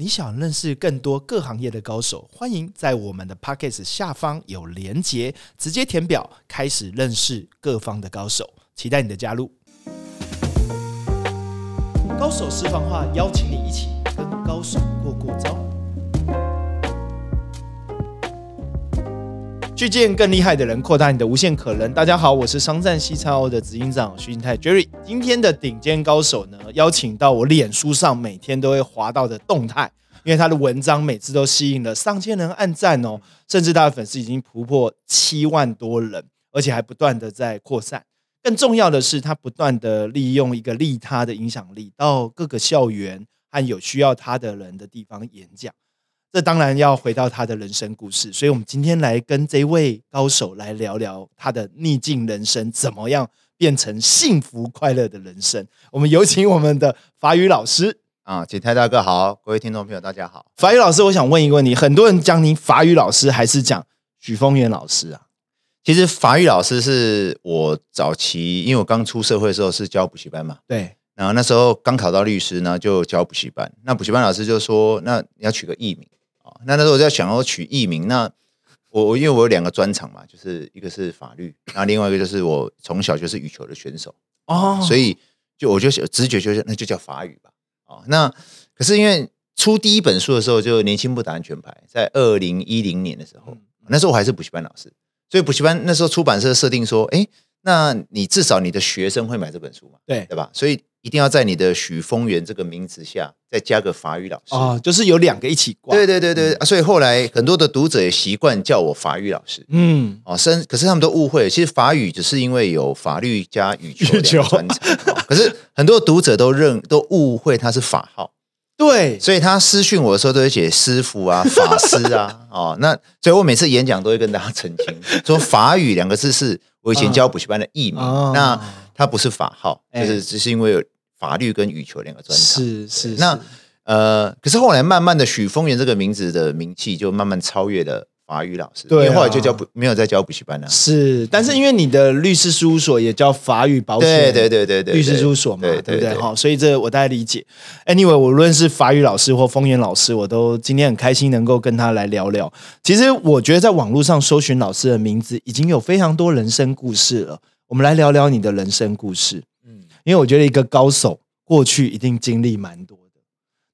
你想认识更多各行业的高手，欢迎在我们的 p o c k e t 下方有连结，直接填表开始认识各方的高手，期待你的加入。高手私房话，邀请你一起跟高手过过招。去见更厉害的人，扩大你的无限可能。大家好，我是商战西超的执行长徐金泰 Jerry。今天的顶尖高手呢，邀请到我脸书上每天都会滑到的动态，因为他的文章每次都吸引了上千人按赞哦，甚至他的粉丝已经突破七万多人，而且还不断的在扩散。更重要的是，他不断的利用一个利他的影响力，到各个校园和有需要他的人的地方演讲。这当然要回到他的人生故事，所以我们今天来跟这位高手来聊聊他的逆境人生，怎么样变成幸福快乐的人生。我们有请我们的法语老师啊，景泰大哥好，各位听众朋友大家好。法语老师，我想问一个问题：很多人讲你法语老师，还是讲许峰源老师啊？其实法语老师是我早期，因为我刚出社会的时候是教补习班嘛，对。然后那时候刚考到律师呢，就教补习班。那补习班老师就说：“那你要取个艺名。”那那时候我在想要取艺名，那我我因为我有两个专长嘛，就是一个是法律，然后另外一个就是我从小就是羽球的选手哦，所以就我就直觉就是那就叫法语吧。哦，那可是因为出第一本书的时候就年轻不打安全牌，在二零一零年的时候，那时候我还是补习班老师，所以补习班那时候出版社设定说，哎，那你至少你的学生会买这本书嘛，对对吧？所以。一定要在你的许峰源这个名字下再加个法语老师啊，就是有两个一起挂。对对对对，所以后来很多的读者也习惯叫我法语老师。嗯，哦，生可是他们都误会，其实法语只是因为有法律加羽球两专长，可是很多读者都认都误会他是法号。对，所以他私讯我的时候都会写师傅啊、法师啊。哦，那所以我每次演讲都会跟大家澄清，说法语两个字是我以前教补习班的艺名。那它不是法号，就是只是因为有法律跟羽球两个专长。是是，那呃，可是后来慢慢的，许峰源这个名字的名气就慢慢超越了法语老师。对，后来就教不没有再教补习班了。是，但是因为你的律师事务所也叫法语保险，对对对对律师事务所嘛，对不对？好，所以这我大概理解。Anyway，无论是法语老师或丰源老师，我都今天很开心能够跟他来聊聊。其实我觉得在网络上搜寻老师的名字，已经有非常多人生故事了。我们来聊聊你的人生故事，嗯，因为我觉得一个高手过去一定经历蛮多的，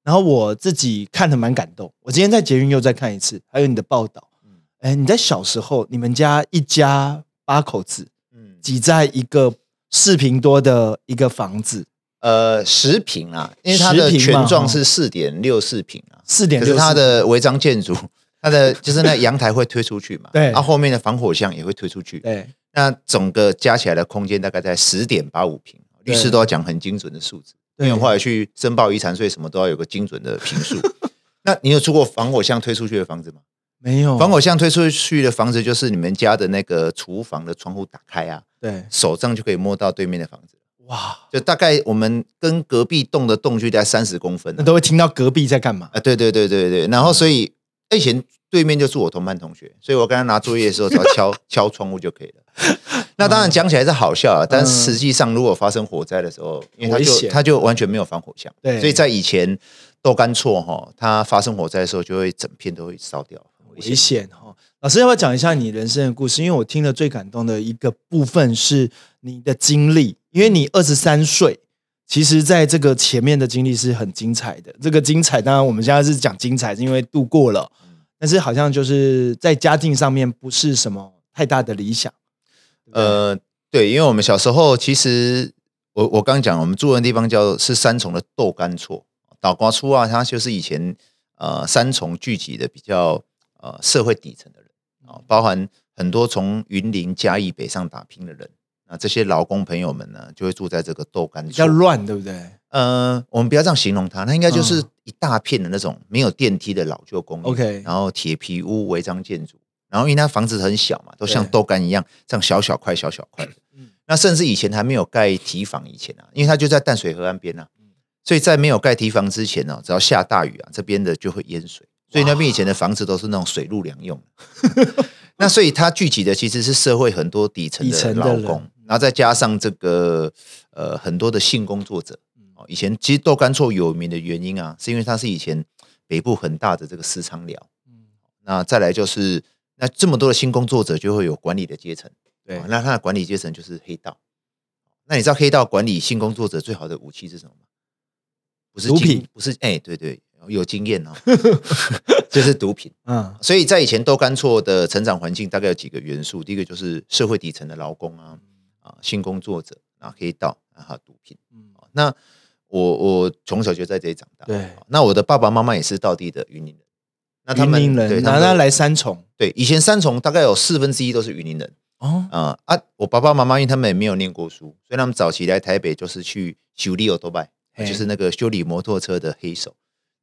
然后我自己看的蛮感动。我今天在捷运又再看一次，还有你的报道，嗯，哎，你在小时候，你们家一家八口子，嗯，挤在一个四平多的一个房子，呃，十平啊，因为它的全幢是四点六四平啊，四点六，它的违章建筑，它的就是那阳台会推出去嘛，对，然后后面的防火巷也会推出去，对。那整个加起来的空间大概在十点八五平，律师都要讲很精准的数字，因为后来去申报遗产税什么都要有个精准的平数。那你有住过防火巷推出去的房子吗？没有，防火巷推出去的房子就是你们家的那个厨房的窗户打开啊，对，手上就可以摸到对面的房子。哇，就大概我们跟隔壁栋的栋距在三十公分，那都会听到隔壁在干嘛啊？对对对对对，然后所以以前。对面就是我同班同学，所以我跟他拿作业的时候，只要敲 敲窗户就可以了。那当然讲起来是好笑啊，但实际上如果发生火灾的时候，因为他就他就完全没有防火墙，对，所以在以前豆干错哈，它发生火灾的时候就会整片都会烧掉，危险哈。老师要不要讲一下你人生的故事？因为我听了最感动的一个部分是你的经历，因为你二十三岁，其实在这个前面的经历是很精彩的。这个精彩当然我们现在是讲精彩，是因为度过了。但是好像就是在家境上面不是什么太大的理想，呃，对，因为我们小时候其实我我刚讲，我们住的地方叫是三重的豆干厝，倒瓜厝啊，它就是以前呃三重聚集的比较呃社会底层的人啊，包含很多从云林嘉义北上打拼的人，那这些劳工朋友们呢，就会住在这个豆干，比较乱，对不对？呃，我们不要这样形容它，它应该就是一大片的那种没有电梯的老旧公寓，OK，然后铁皮屋违章建筑，然后因为它房子很小嘛，都像豆干一样，这样小小块小小块。的。那甚至以前还没有盖堤防以前啊，因为它就在淡水河岸边啊，所以在没有盖堤防之前呢，只要下大雨啊，这边的就会淹水，所以那边以前的房子都是那种水陆两用。那所以它聚集的其实是社会很多底层的劳工，然后再加上这个呃很多的性工作者。以前其实豆干厝有名的原因啊，是因为它是以前北部很大的这个私仓寮，那再来就是那这么多的新工作者就会有管理的阶层，对哦那他的管理阶层就是黑道。那你知道黑道管理新工作者最好的武器是什么吗？不是毒品，不是哎、对对，有经验哦，就是毒品。嗯所以在以前都干错的成长环境大概有几个元素，第一个就是社会底层的劳工啊，啊性工作者，啊黑道，然后毒品。嗯哦那我我从小就在这里长大，对哦那我的爸爸妈妈也是道地的云林人，那他们对然后他来三重。对以前三重大概有四分之一都是云林人。哦，啊、啊，我爸爸妈妈因为他们也没有念过书，所以他们早期来台北就是去修理欧多拜，嘿。就是那个修理摩托车的黑手。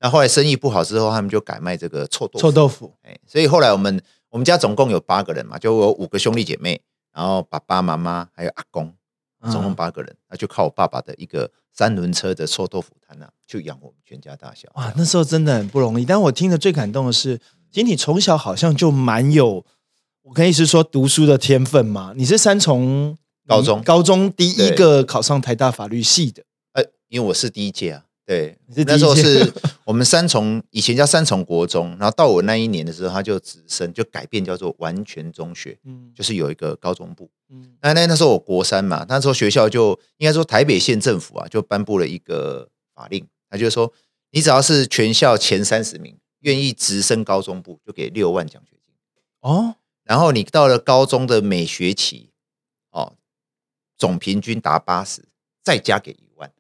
那后来生意不好之后，他们就改卖这个臭豆腐。臭豆腐，哎，所以后来我们我们家总共有八个人嘛，就有五个兄弟姐妹，然后爸爸妈妈还有阿公，总共嗯八个人，那就靠我爸爸的一个三轮车的臭豆腐摊啊，就养我们全家大小。哇，那时候真的很不容易。但我听的最感动的是，其实你从小好像就蛮有，我可以是说读书的天分嘛。你是三重高中高中第一个考上台大法律系的，呃，因为我是第一届啊，对那时候是 我们三重以前叫三重国中，然后到我那一年的时候，他就直升就改变叫做完全中学，嗯就是有一个高中部。嗯那那那时候我国三嘛，那时候学校就应该说台北县政府啊，就颁布了一个法令，他就是说你只要是全校前三十名，愿意直升高中部，就给六万奖学金。哦，然后你到了高中的每学期，哦，总平均达八十，再加给一万。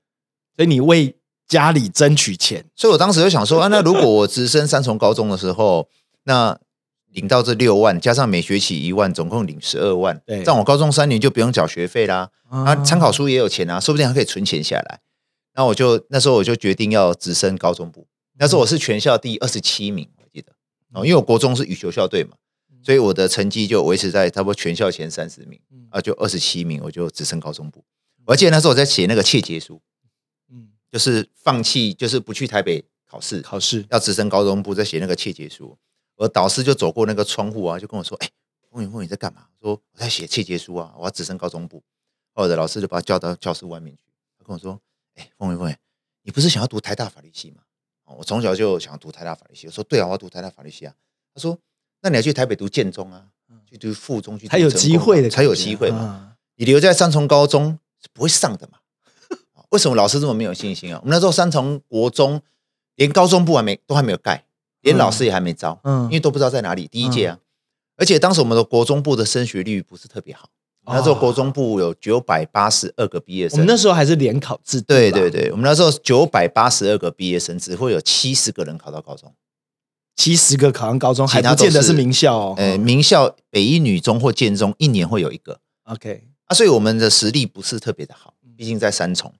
所以你为家里争取钱，所以我当时就想说啊，那如果我直升三重高中的时候，那领到这六万，加上每学期一万，总共领十二万，对。这样我高中三年就不用缴学费啦。啊，啊参考书也有钱啊，说不定还可以存钱下来。那我就那时候我就决定要直升高中部，那时候我是全校第二十七名，我记得。哦，因为我国中是羽球校队嘛，所以我的成绩就维持在差不多全校前三十名嗯。啊，就二十七名，我就直升高中部。我还记得那时候我在写那个切结书，嗯就是放弃，就是不去台北考试，考试要直升高中部，在写那个切结书。我导师就走过那个窗户啊，就跟我说：“哎、风云风云你在干嘛？”说：“我在写切结书啊，我要直升高中部。”后来的老师就把他叫到教室外面去，他跟我说：“哎、风云风云，你不是想要读台大法律系吗？”哦，我从小就想读台大法律系。我说：“对啊，我要读台大法律系啊。”他说：“那你要去台北读建中啊，去读附中去读才有机会的，啊才有机会嘛。嘛。你留在三重高中是不会上的嘛？为什么老师这么没有信心啊？我们那时候三重国中连高中部还没都还没有盖，连老师也还没招，嗯因为都不知道在哪里。第一届啊，而且当时我们的国中部的升学率不是特别好，那时候国中部有九百八十二个毕业生。我们那时候还是联考制度，对对，对，我们那时候九百八十二个毕业生，只会有七十个人考到高中。七十个考上高中，还不见得是名校哦。呃，名校北一女中或建中一年会有一个。OK，啊，所以我们的实力不是特别的好，嗯毕竟在三重。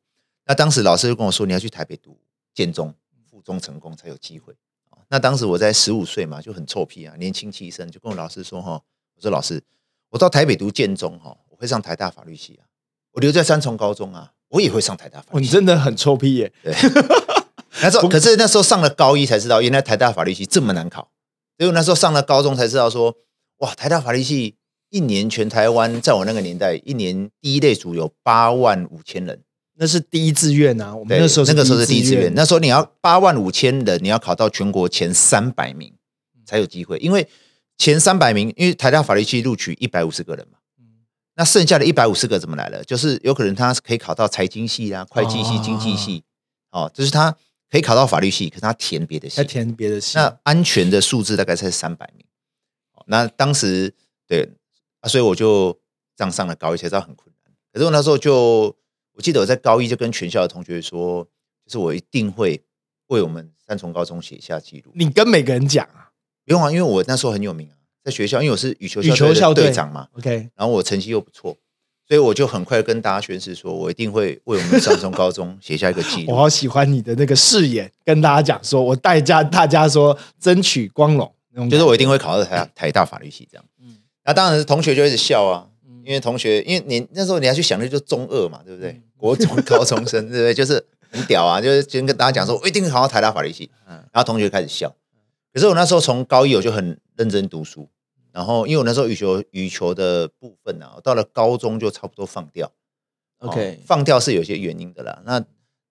那当时老师就跟我说，你要去台北读建中、附中成功才有机会。哦那当时我在十五岁嘛，就很臭屁啊，年轻气盛，就跟我老师说哈，我说老师，我到台北读建中哈，我会上台大法律系啊，我留在三重高中啊，我也会上台大法哦，你。真的很臭屁耶！对，那时候 可是那时候上了高一才知道，原来台大法律系这么难考。所以那时候上了高中才知道说，哇，台大法律系一年全台湾，在我那个年代，一年第一类组有八万五千人。那是第一志愿啊，我们，那时候那个时候是第一志愿，那时候你要八万五千人，你要考到全国前三百名才有机会，因为前三百名，因为台大法律系录取一百五十个人嘛，那剩下的一百五十个怎么来了？就是有可能他可以考到财经系啊、会计系、哦经济系，哦，就是他可以考到法律系，可是他填别的系他，填别的系。那安全的数字大概才三百名。哦那当时对啊，所以我就这样上了高一，才知道很困难。可是我那时候就，我记得我在高一就跟全校的同学说，就是我一定会为我们三重高中写下记录。你跟每个人讲啊不用啊，因为我那时候很有名啊，在学校，因为我是羽球羽球校校队队长嘛，，OK，然后我成绩又不错，所以我就很快跟大家宣誓说，我一定会为我们三重高中写下一个记录。我好喜欢你的那个誓言，跟大家讲说，我代家大家说争取光荣，就是我一定会考到台大台大法律系这样。嗯那当然是同学就一直笑啊，嗯因为同学，因为你那时候你要去想的就是中二嘛，对不对嗯？国中高中生，对不对？就是很屌啊，就是先跟大家讲说，我一定会考到台大法律系。嗯然后同学开始笑。可是我那时候从高一我就很认真读书，然后因为我那时候羽球羽球的部分啊，我到了高中就差不多放掉。哦 OK，放掉是有些原因的啦。那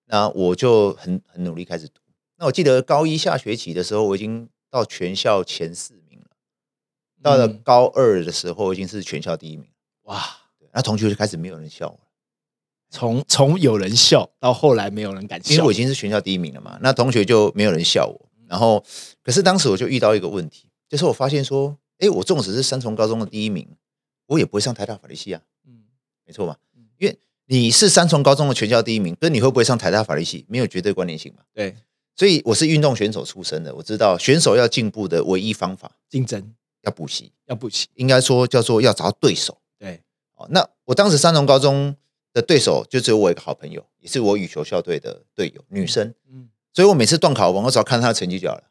那我就很很努力开始读，那我记得高一下学期的时候，我已经到全校前四名了。到了嗯高二的时候，已经是全校第一名。哇，对那同学就开始没有人笑我了，从从有人笑到后来没有人敢笑因为我已，经是全校第一名了嘛。那同学就没有人笑我。然后，可是当时我就遇到一个问题，就是我发现说，哎，我纵使是三重高中的第一名，我也不会上台大法律系啊，嗯没错吧？因为你是三重高中的全校第一名，跟你会不会上台大法律系没有绝对关联性嘛。对，所以我是运动选手出身的，我知道选手要进步的唯一方法竞争要补习，要补习，应该说叫做要找到对手。那我当时三重高中的对手就只有我一个好朋友，也是我羽球校队的队友，女生。嗯所以我每次段考完，我只要看她的成绩就好了，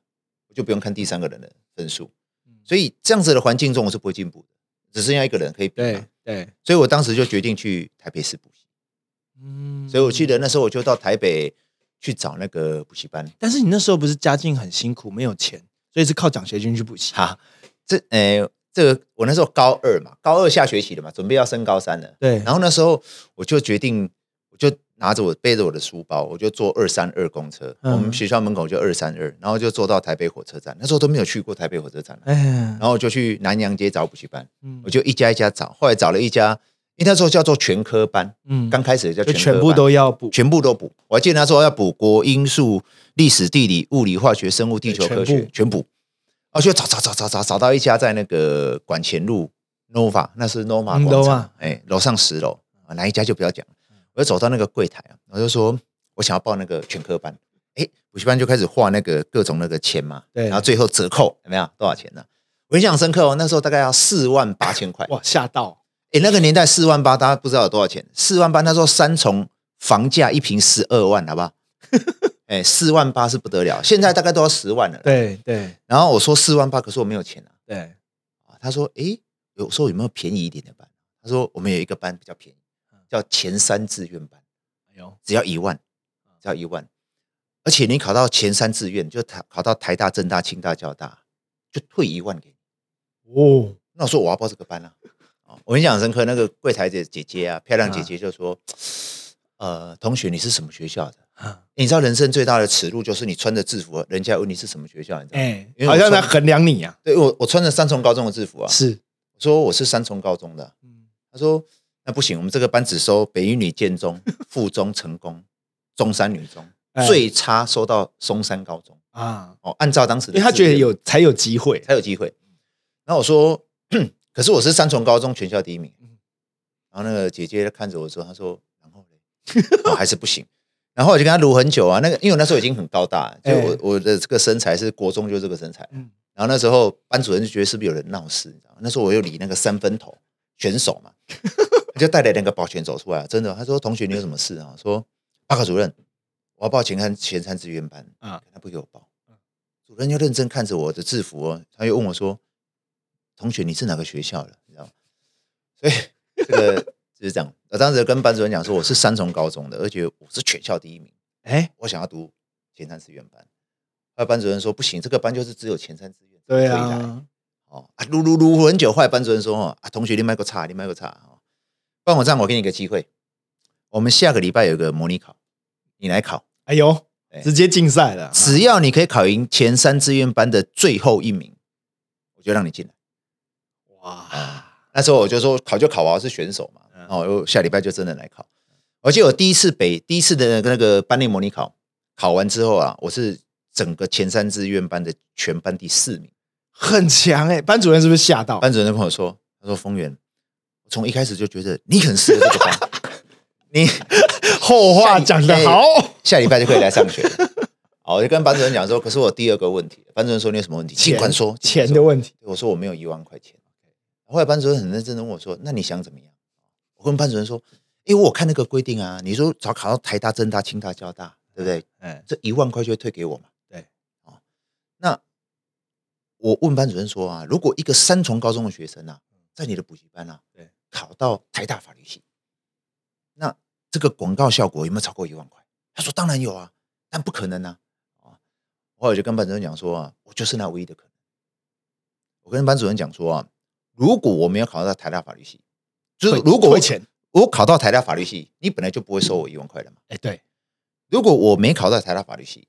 我就不用看第三个人的分数。嗯所以这样子的环境中，我是不会进步的，只剩下一个人可以比嘛。对对，所以我当时就决定去台北市补习。嗯所以我记得那时候我就到台北去找那个补习班。但是你那时候不是家境很辛苦，没有钱，所以是靠奖学金去补习。哈，这呃，这个我那时候高二嘛，高二下学期了嘛，准备要升高三了。对，然后那时候我就决定，我就拿着我背着我的书包，我就坐二三二公车，嗯我们学校门口就二三二，然后就坐到台北火车站。那时候都没有去过台北火车站了，哎，然后我就去南洋街找补习班，嗯我就一家一家找，后来找了一家，因为那时候叫做全科班，嗯刚开始叫就全科班全部都要补，全部都补。我还记得那时候要补国英数、历史、地理、物理、化学、生物、地球科学全部全补。我就找找找找找找到一家在那个管前路 Nova，那是 Nova 嗯广 Nova 场，哎，楼上十楼啊，哪一家就不要讲。我就走到那个柜台啊，我就说我想要报那个全科班，哎，补习班就开始画那个各种那个钱嘛，对然后最后折扣有没有多少钱呢？我印象很深刻哦，那时候大概要四万八千块，哇，吓到，哎，那个年代四万八，大家不知道有多少钱？四万八那时候三重房价一平十二万，好不好？哎，四万八是不得了，现在大概都要十万了。对对然后我说四万八，可是我没有钱啊。对，啊他说，哎，有说有没有便宜一点的班？他说我们有一个班比较便宜，叫前三志愿班，有，只要一万，只要一万，而且你考到前三志愿，就考考到台大、政大、清大、交大，就退一万给你。哦，那我说我要报这个班啊！啊，我印象很深刻，那个柜台的姐姐啊，漂亮姐姐就说：“ 呃，同学，你是什么学校的？啊 你知道人生最大的耻辱就是你穿着制服，人家问你是什么学校，你知道吗？哎好像在衡量你啊，对我我穿着三重高中的制服啊，是，我说我是三重高中的，嗯。他说那不行，我们这个班只收北一女建中、附中、成功、中山女中，哎。最差收到松山高中。啊，哦，按照当时的因为他觉得有才有机会，才有机会。然后我说，可是我是三重高中全校第一名。嗯。然后那个姐姐看着我说，她说，然后嘞，哦还是不行。然后我就跟他撸很久啊，那个因为我那时候已经很高大，就我、哎我的这个身材是国中就这个身材。嗯然后那时候班主任就觉得是不是有人闹事，你知道吗？那时候我又理那个三分头选手嘛，他就带了两个保全走出来，真的，他说同学你有什么事啊？说报告主任，我要报前三前三志愿班啊他不给我报。主任就认真看着我的制服哦，他又问我说：“同学，你是哪个学校的？”你知道吗？所以这个就是这样。我当时跟班主任讲说，我是三重高中的，而且我是全校第一名，哎，我想要读前三志愿班。后来班主任说：“不行，这个班就是只有前三志愿。”对啊，哦啊，撸撸撸很久，后来班主任说：“哦啊，同学，你买个差，你买个差哦。不然我这样，我给你一个机会，我们下个礼拜有个模拟考，你来考。哎呦哎，直接竞赛了，只要你可以考赢前三志愿班的最后一名，我就让你进来。哇，那时候我就说考就考啊，是选手嘛，嗯然后我下礼拜就真的来考。而且我第一次北第一次的那个那个班内模拟考考完之后啊，我是整个前三志愿班的全班第四名。很强哎，班主任是不是吓到？班主任就跟我说：“他说丰源，我从一开始就觉得你很适合这个班，你 后话讲得好，下礼拜就可以来上学了。”好，我就跟班主任讲说：“可是我第二个问题，班主任说你有什么问题？尽管说。钱的问题，我说我没有一万块钱。后来班主任很认真的问我说：“那你想怎么样？”我跟班主任说：“因为我看那个规定啊，你说只要考到台大、政大、清大、交大，对不对？嗯，这一万块就会退给我嘛。对，哦，那我问班主任说啊，如果一个三重高中的学生啊，在你的补习班啊，对，考到台大法律系，那这个广告效果有没有超过一万块？他说当然有啊，但不可能啊。啊，后来我就跟班主任讲说啊，我就是那唯一的可能。我跟班主任讲说啊，如果我没有考到台大法律系，就是如果我钱，我考到台大法律系，你本来就不会收我一万块的嘛。哎，对，如果我没考到台大法律系，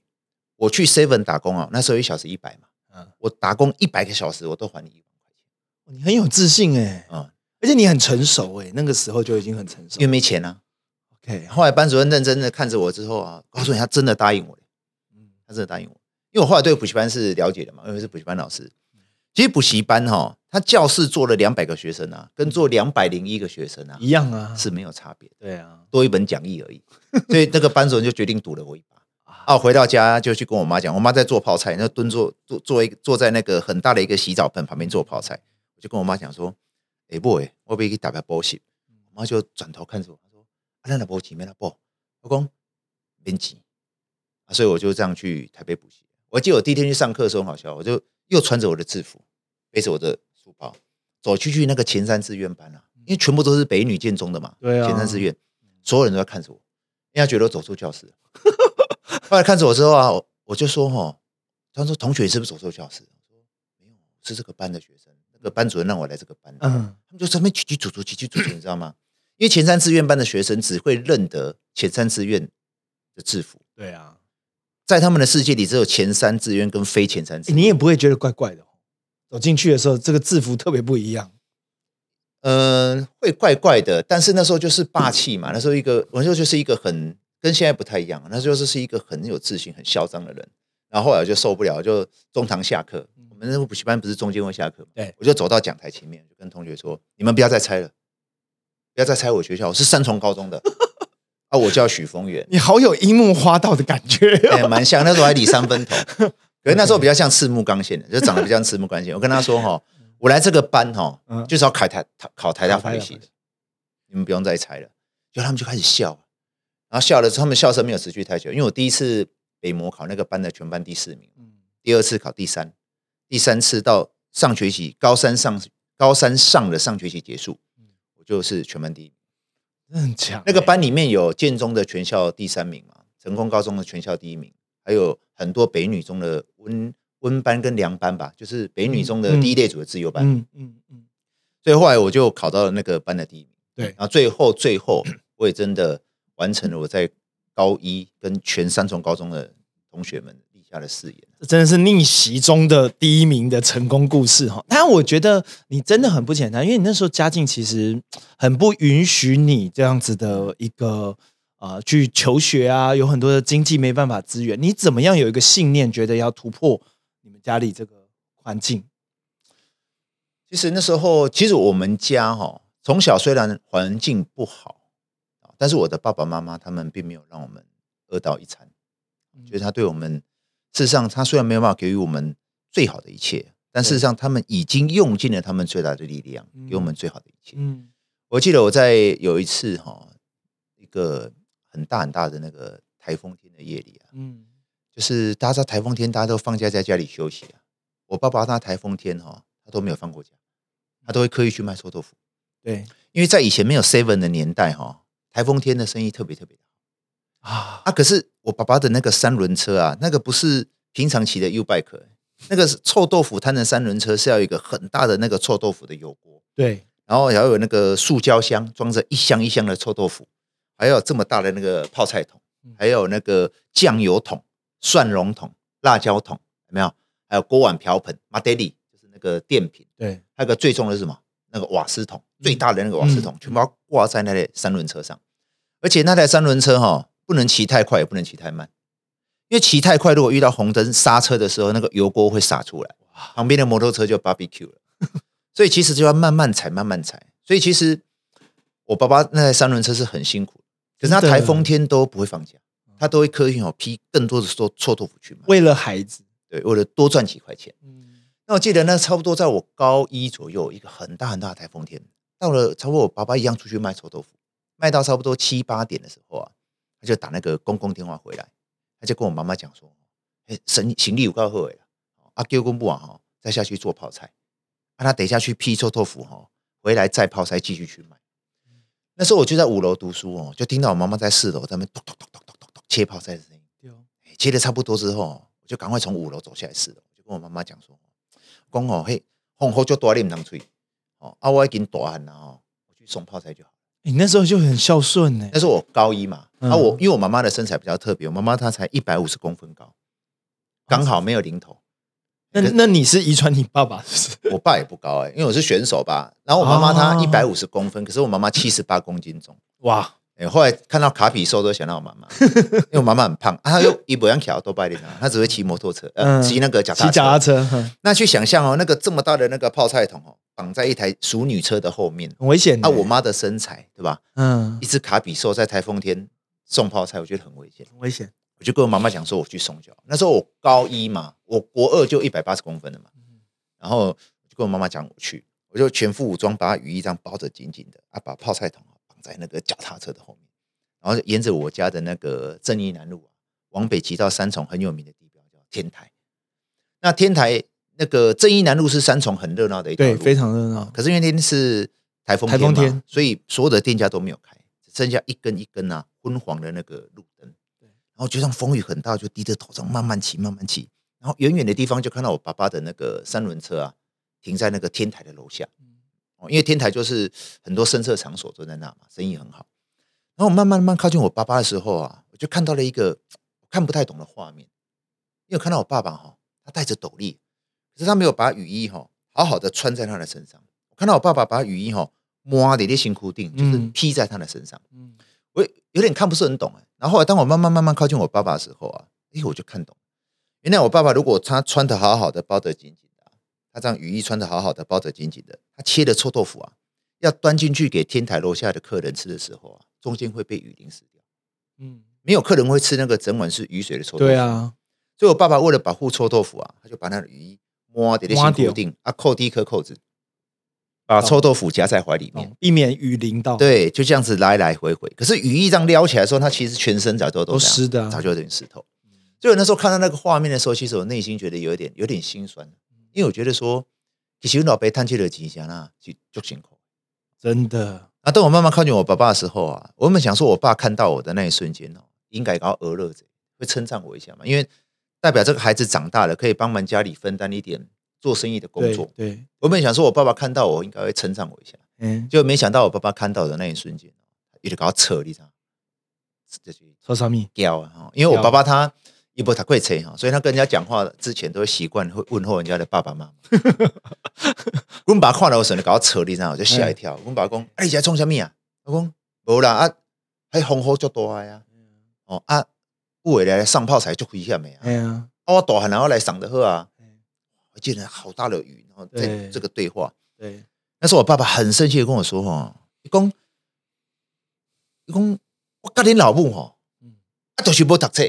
我去 Seven 打工啊，那时候一小时一百嘛，嗯。我打工一百个小时，我都还你一万块钱。你很有自信哎、嗯、而且你很成熟哎、那个时候就已经很成熟因为。没钱啊。OK，后来班主任认真的看着我之后啊，告诉你他真的答应我嗯，他真的答应我，因为我后来对补习班是了解的嘛，因为是补习班老师。其实补习班哈、他教室坐了两百个学生啊，跟坐两百零一个学生啊一样啊，是没有差别的，对啊，多一本讲义而已。所以那个班主任就决定赌了我一把。啊，回到家就去跟我妈讲，我妈在做泡菜，那蹲坐坐坐一坐在那个很大的一个洗澡盆旁边做泡菜，我就跟我妈讲说，哎、不哎，我被给打败波洗。我妈就转头看着我，她说，啊，那那波洗没那波，我讲免钱啊，所以我就这样去台北补习。我记得我第一天去上课的时候很好笑，我就又穿着我的制服，背着我的书包，走去去那个前三志愿班啊，因为全部都是北女建中的嘛，对啊前三志愿，所有人都在看着我，因为他觉得我走错教室了。后来看着我之后啊，我我就说哈，他说同学你是不是走错教室？我说没有，是这个班的学生，那个班主任让我来这个班。嗯，他们就在那边起起组组，起起组组，你知道吗？因为前三志愿班的学生只会认得前三志愿的制服，对啊，在他们的世界里只有前三志愿跟非前三志愿。欸你也不会觉得怪怪的哦。走进去的时候，这个制服特别不一样。嗯，会怪怪的，但是那时候就是霸气嘛。那时候一个，我那时候就是一个很跟现在不太一样，那时候就是一个很有自信、很嚣张的人。然后后来我就受不了，就中堂下课，我们那个补习班不是中间会下课嘛？对我就走到讲台前面，就跟同学说：“你们不要再猜了，不要再猜我学校，我是三重高中的啊，我叫许峰源，你好有樱木花道的感觉、哎、蛮像。那时候还理三分头，可是那时候比较像赤木刚宪的，就长得比较像赤木刚宪。我跟他说哈，我来这个班哈嗯，就是要考台考台大考台大法律系的，你们不用再猜了。然后他们就开始笑，然后笑了之后，他们笑声没有持续太久，因为我第一次北模考那个班的全班第四名，嗯第二次考第三，第三次到上学期高三上高三上的上学期结束，我就是全班第一名。很强欸。那个班里面有建中的全校第三名嘛，成功高中的全校第一名，还有很多北女中的温温班跟凉班吧，就是北女中的第一类组的自由班。嗯嗯嗯，所以后来我就考到了那个班的第一名。对然后最后最后 我也真的完成了我在高一跟全三重高中的同学们立下的誓言。这真的是逆袭中的第一名的成功故事哈。但我觉得你真的很不简单，因为你那时候家境其实很不允许你这样子的一个呃去求学啊，有很多的经济没办法资源。你怎么样有一个信念，觉得要突破你们家里这个环境？其实那时候，其实我们家哈、从小虽然环境不好啊，但是我的爸爸妈妈他们并没有让我们饿到一餐，嗯觉得他对我们，事实上他虽然没有办法给予我们最好的一切，但事实上他们已经用尽了他们最大的力量，给我们最好的一切。嗯。我记得我在有一次哈、一个很大很大的那个台风天的夜里啊，嗯。就是大家台风天大家都放假在家里休息啊，我爸爸他台风天哈、他都没有放过假，他都会刻意去卖臭豆腐。对。因为在以前没有 Seven 的年代哈，台风天的生意特别特别大。啊。啊。可是我爸爸的那个三轮车啊，那个不是平常骑的 U bike，那个是臭豆腐摊的三轮车是要有一个很大的那个臭豆腐的油锅，对然后还要有那个塑胶箱装着一箱一箱的臭豆腐，还有这么大的那个泡菜桶，还有那个酱油桶、蒜蓉桶、辣椒桶，有没有？还有锅碗瓢盆 e l i 就是那个电瓶。对还有个最重的是什么？那个瓦斯桶，最大的那个瓦斯桶，嗯全部要挂在那台三轮车上。而且那台三轮车哈、不能骑太快，也不能骑太慢，因为骑太快，如果遇到红灯刹车的时候，那个油锅会洒出来，旁边的摩托车就 barbecue 了。所以其实就要慢慢踩，慢慢踩。所以其实我爸爸那台三轮车是很辛苦，可是他台风天都不会放假，他都会刻意哦批更多的臭臭豆腐去卖，为了孩子，对，为了多赚几块钱。嗯。那我记得那差不多在我高一左右，一个很大很大的台风天，到了差不多我爸爸一样出去卖臭豆腐，卖到差不多七八点的时候啊，他就打那个公共电话回来，他就跟我妈妈讲说：“哎，行行李有够好的啦，啊，叫公布完哈，再下去做泡菜，啊，他等一下去批臭豆腐哈，回来再泡菜继续去卖。”那时候我就在五楼读书哦，就听到我妈妈在四楼在那边咚咚咚咚咚咚咚切泡菜的声音。切的差不多之后，我就赶快从五楼走下来四楼，就跟我妈妈讲说，公哦嘿，风雨就多你唔能吹，哦啊我已经大汉了哦，我去送泡菜就好。你那时候就很孝顺呢那。时候我高一嘛，嗯啊我因为我妈妈的身材比较特别，我妈妈她才一百五十公分高，刚好没有零头。那那你是遗传你爸爸是不是？我爸也不高哎、因为我是选手吧。然后我妈妈她哦一百五十公分，可是我妈妈七十八公斤重。哇，哎、后来看到卡比兽都想到我妈妈，因为我妈妈很胖，啊、她又一不样桥都拜的她只会骑摩托车，呃，嗯骑那个脚踏骑脚踏车。车哼那去想象哦，那个这么大的那个泡菜桶哦，绑在一台熟女车的后面，很危险的。啊，我妈的身材对吧？嗯一，只卡比兽在台风天送泡菜，我觉得很危险。很危险。我就跟我妈妈讲说，我去送脚。那时候我高一嘛，我国二就一百八十公分了嘛。然后我就跟我妈妈讲，我去，我就全副武装，把雨衣这样包着紧紧的，啊，把泡菜桶啊绑在那个脚踏车的后面，然后沿着我家的那个正义南路啊，往北骑到三重很有名的地标叫天台。那天台那个正义南路是三重很热闹的一条对，路，非常热闹。可是因为那天是台风嘛台风天所以所有的店家都没有开，只剩下一根一根啊昏黄的那个路灯。然后就像风雨很大，就低着头这样慢慢骑，慢慢骑。然后远远的地方就看到我爸爸的那个三轮车啊，停在那个天台的楼下。哦，因为天台就是很多声色场所都在那嘛，生意很好。然后我慢慢慢慢靠近我爸爸的时候啊，我就看到了一个我看不太懂的画面，因为看到我爸爸哈、他戴着斗笠，可是他没有把雨衣哈、好好的穿在他的身上。我看到我爸爸把雨衣哈摸的那辛苦定，就是嗯披在他的身上。嗯，我有点看不是很懂哎。然后后来当我慢慢慢慢靠近我爸爸的时候啊，哎，我就看懂，原来我爸爸如果他穿的好好的，包得紧紧的啊，他这样雨衣穿的好好的，包得紧紧的，他切的臭豆腐啊，要端进去给天台楼下的客人吃的时候啊，中间会被雨淋死掉。嗯，没有客人会吃那个整碗是雨水的臭豆腐。对，啊，所以我爸爸为了保护臭豆腐啊，他就把那个雨衣摸的摸掉辛苦定啊，扣第一颗扣子，把臭豆腐夹在怀里面。哦避免雨淋到。，对，就这样子来来回回。可是雨衣这样撩起来的时候，它其实全身早就都湿的啊早就有点湿透。所以我那时候看到那个画面的时候，其实我内心觉得有一点有点心酸，因为我觉得说，其实我老爸叹气的吉祥啊，就就辛苦。真的。啊，当我慢慢靠近我爸爸的时候啊，我们想说，我爸看到我的那一瞬间哦，应该搞鹅乐者会称赞我一下嘛，因为代表这个孩子长大了，可以帮忙家里分担一点做生意的工作。对，我本想说，我爸爸看到我应该会称赞我一下，嗯，就没想到我爸爸看到的那一瞬间，有点搞扯，你知道吗？这就说啥咪？屌啊！哈因为我爸爸他一不他会车哈，所以他跟人家讲话之前都会习惯会问候人家的爸爸妈妈。我们爸看到我时候，搞扯，你知道吗？我就吓一跳。我们爸讲：“哎，你在冲什么啊？”我讲：“无啦，啊，还风雨足大呀。哦啊，有的来上炮才就危险的啊！哎呀，啊，我大汉然后来上的好啊。我记得好大的雨，然后在对。这个对话，对，那时候我爸爸很生气的跟我说：“哈，你讲，你讲，我甲你老母吼，嗯。啊，就是无读册，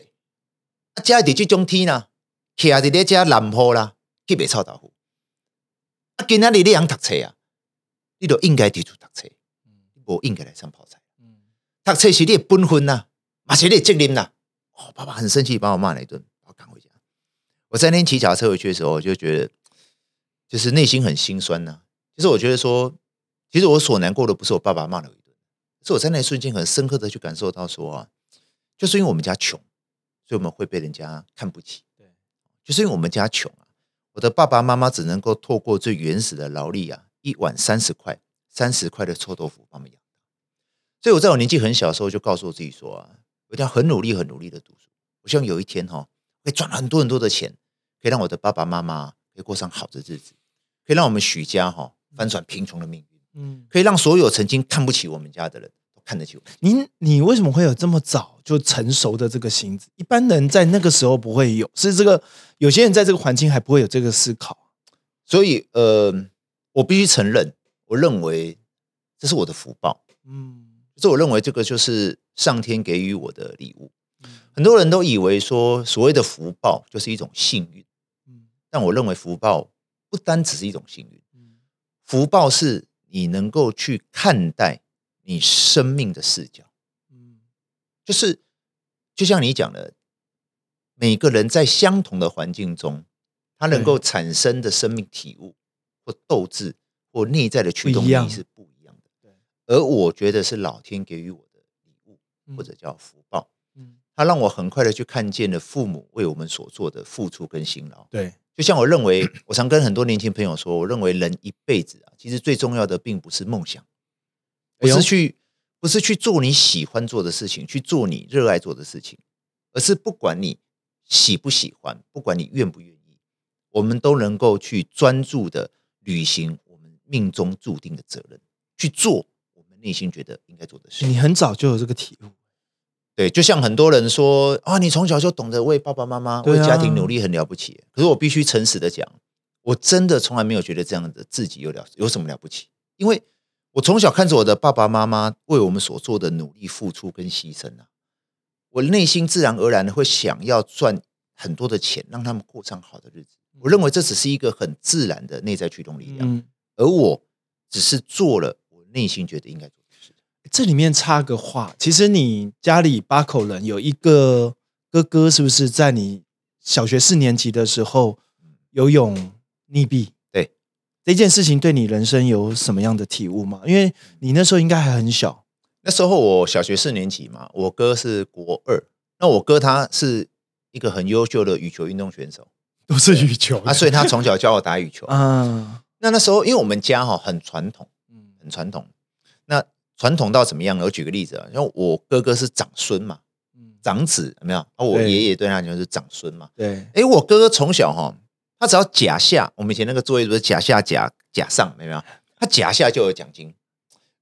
啊，家伫即种天啦，徛伫咧遮南坡啦，去卖臭豆腐。啊，今仔日你通读册啊，你就应该伫厝读册，无应该来上泡菜。嗯，读册是你的本分呐、嘛是你的责任呐、哦，爸爸很生气，把我骂了一顿，把我赶回家。我在那天骑脚踏车回去的时候，我就觉得，就是内心很心酸呐、其实我觉得说，其实我所难过的不是我爸爸骂了我一顿，是我在那一瞬间很深刻的去感受到说啊，就是因为我们家穷，所以我们会被人家看不起。对，就是因为我们家穷啊，我的爸爸妈妈只能够透过最原始的劳力啊，一碗三十块，三十块的臭豆腐把我们养大。所以我在我年纪很小的时候就告诉我自己说啊，我一定要很努力、很努力的读书。我希望有一天哈、可以赚很多很多的钱，可以让我的爸爸妈妈可以过上好的日子，可以让我们许家哈、翻转贫穷的命运，嗯，可以让所有曾经看不起我们家的人都看得起我们。您你为什么会有这么早就成熟的这个心智？一般人在那个时候不会有，是这个有些人在这个环境还不会有这个思考。所以呃，我必须承认，我认为这是我的福报。嗯，就是我认为这个就是上天给予我的礼物。很多人都以为说所谓的福报就是一种幸运，嗯但我认为福报不单只是一种幸运，嗯福报是你能够去看待你生命的视角。嗯就是就像你讲的，每个人在相同的环境中，他能够产生的生命体悟或斗志或内在的驱动力是而我觉得是老天给予我的礼物，嗯或者叫福报。嗯，它让我很快的去看见了父母为我们所做的付出跟辛劳。对，就像我认为，我常跟很多年轻朋友说，我认为人一辈子啊，其实最重要的并不是梦想，不是去不是去做你喜欢做的事情，去做你热爱做的事情，而是不管你喜不喜欢，不管你愿不愿意，我们都能够去专注的履行我们命中注定的责任，去做内心觉得应该做的事。你很早就有这个体悟，对，就像很多人说啊，你从小就懂得为爸爸妈妈、为家庭努力，很了不起。可是我必须诚实的讲，我真的从来没有觉得这样的自己有了有什么了不起，因为我从小看着我的爸爸妈妈为我们所做的努力、付出跟牺牲啊，我内心自然而然的会想要赚很多的钱，让他们过上好的日子。我认为这只是一个很自然的内在驱动力量，嗯，而我只是做了我内心觉得应该做的事。这里面插个话，其实你家里八口人有一个哥哥，是不是在你小学四年级的时候游泳溺毙？对，这件事情对你人生有什么样的体悟吗？因为你那时候应该还很小，那时候我小学四年级嘛，我哥是国二，那我哥他是一个很优秀的羽球运动选手都是羽球啊，所以他从小教我打羽球。啊，那那时候因为我们家哈很传统，嗯很传统，那传统到怎么样呢？我举个例子啊，因为我哥哥是长孙嘛，嗯，长子有没有？啊，我对爷爷对他就是长孙嘛。对，诶，我哥哥从小哈，他只要甲下，我们以前那个作业不是甲下甲甲上，有没有？他甲下就有奖金。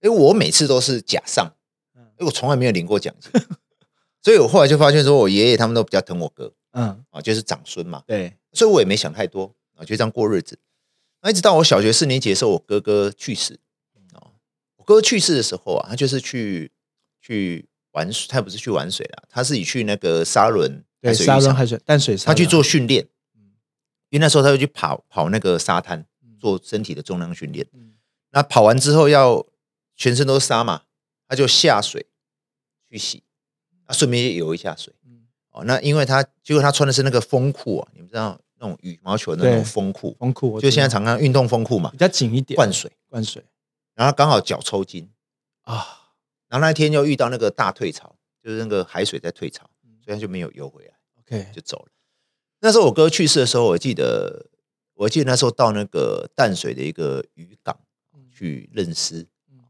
诶，我每次都是甲上，嗯诶，我从来没有领过奖金，所以我后来就发现说，我爷爷他们都比较疼我哥嗯，啊，就是长孙嘛，对，所以我也没想太多啊，就这样过日子。那一直到我小学四年级的时候，我哥哥去世啊，我哥哥去世的时候啊，他就是去去玩水，他不是去玩水啦，他是己去那个沙轮对，沙轮海水淡水沙，他去做训练嗯，因为那时候他就去跑跑那个沙滩嗯，做身体的重量训练。嗯那跑完之后要全身都是沙嘛，他就下水去洗，啊，顺便游一下水。嗯哦，那因为他结果他穿的是那个风裤啊，你们知道那种羽毛球的那种风裤，风裤，就现在常常运动风裤嘛比，较紧一点，灌水，灌水然后刚好脚抽筋，啊，然后那一天又遇到那个大退潮，就是那个海水在退潮，嗯所以他就没有游回来。OK，就走了。那时候我哥去世的时候，我记得，我记得那时候到那个淡水的一个渔港去认尸嗯，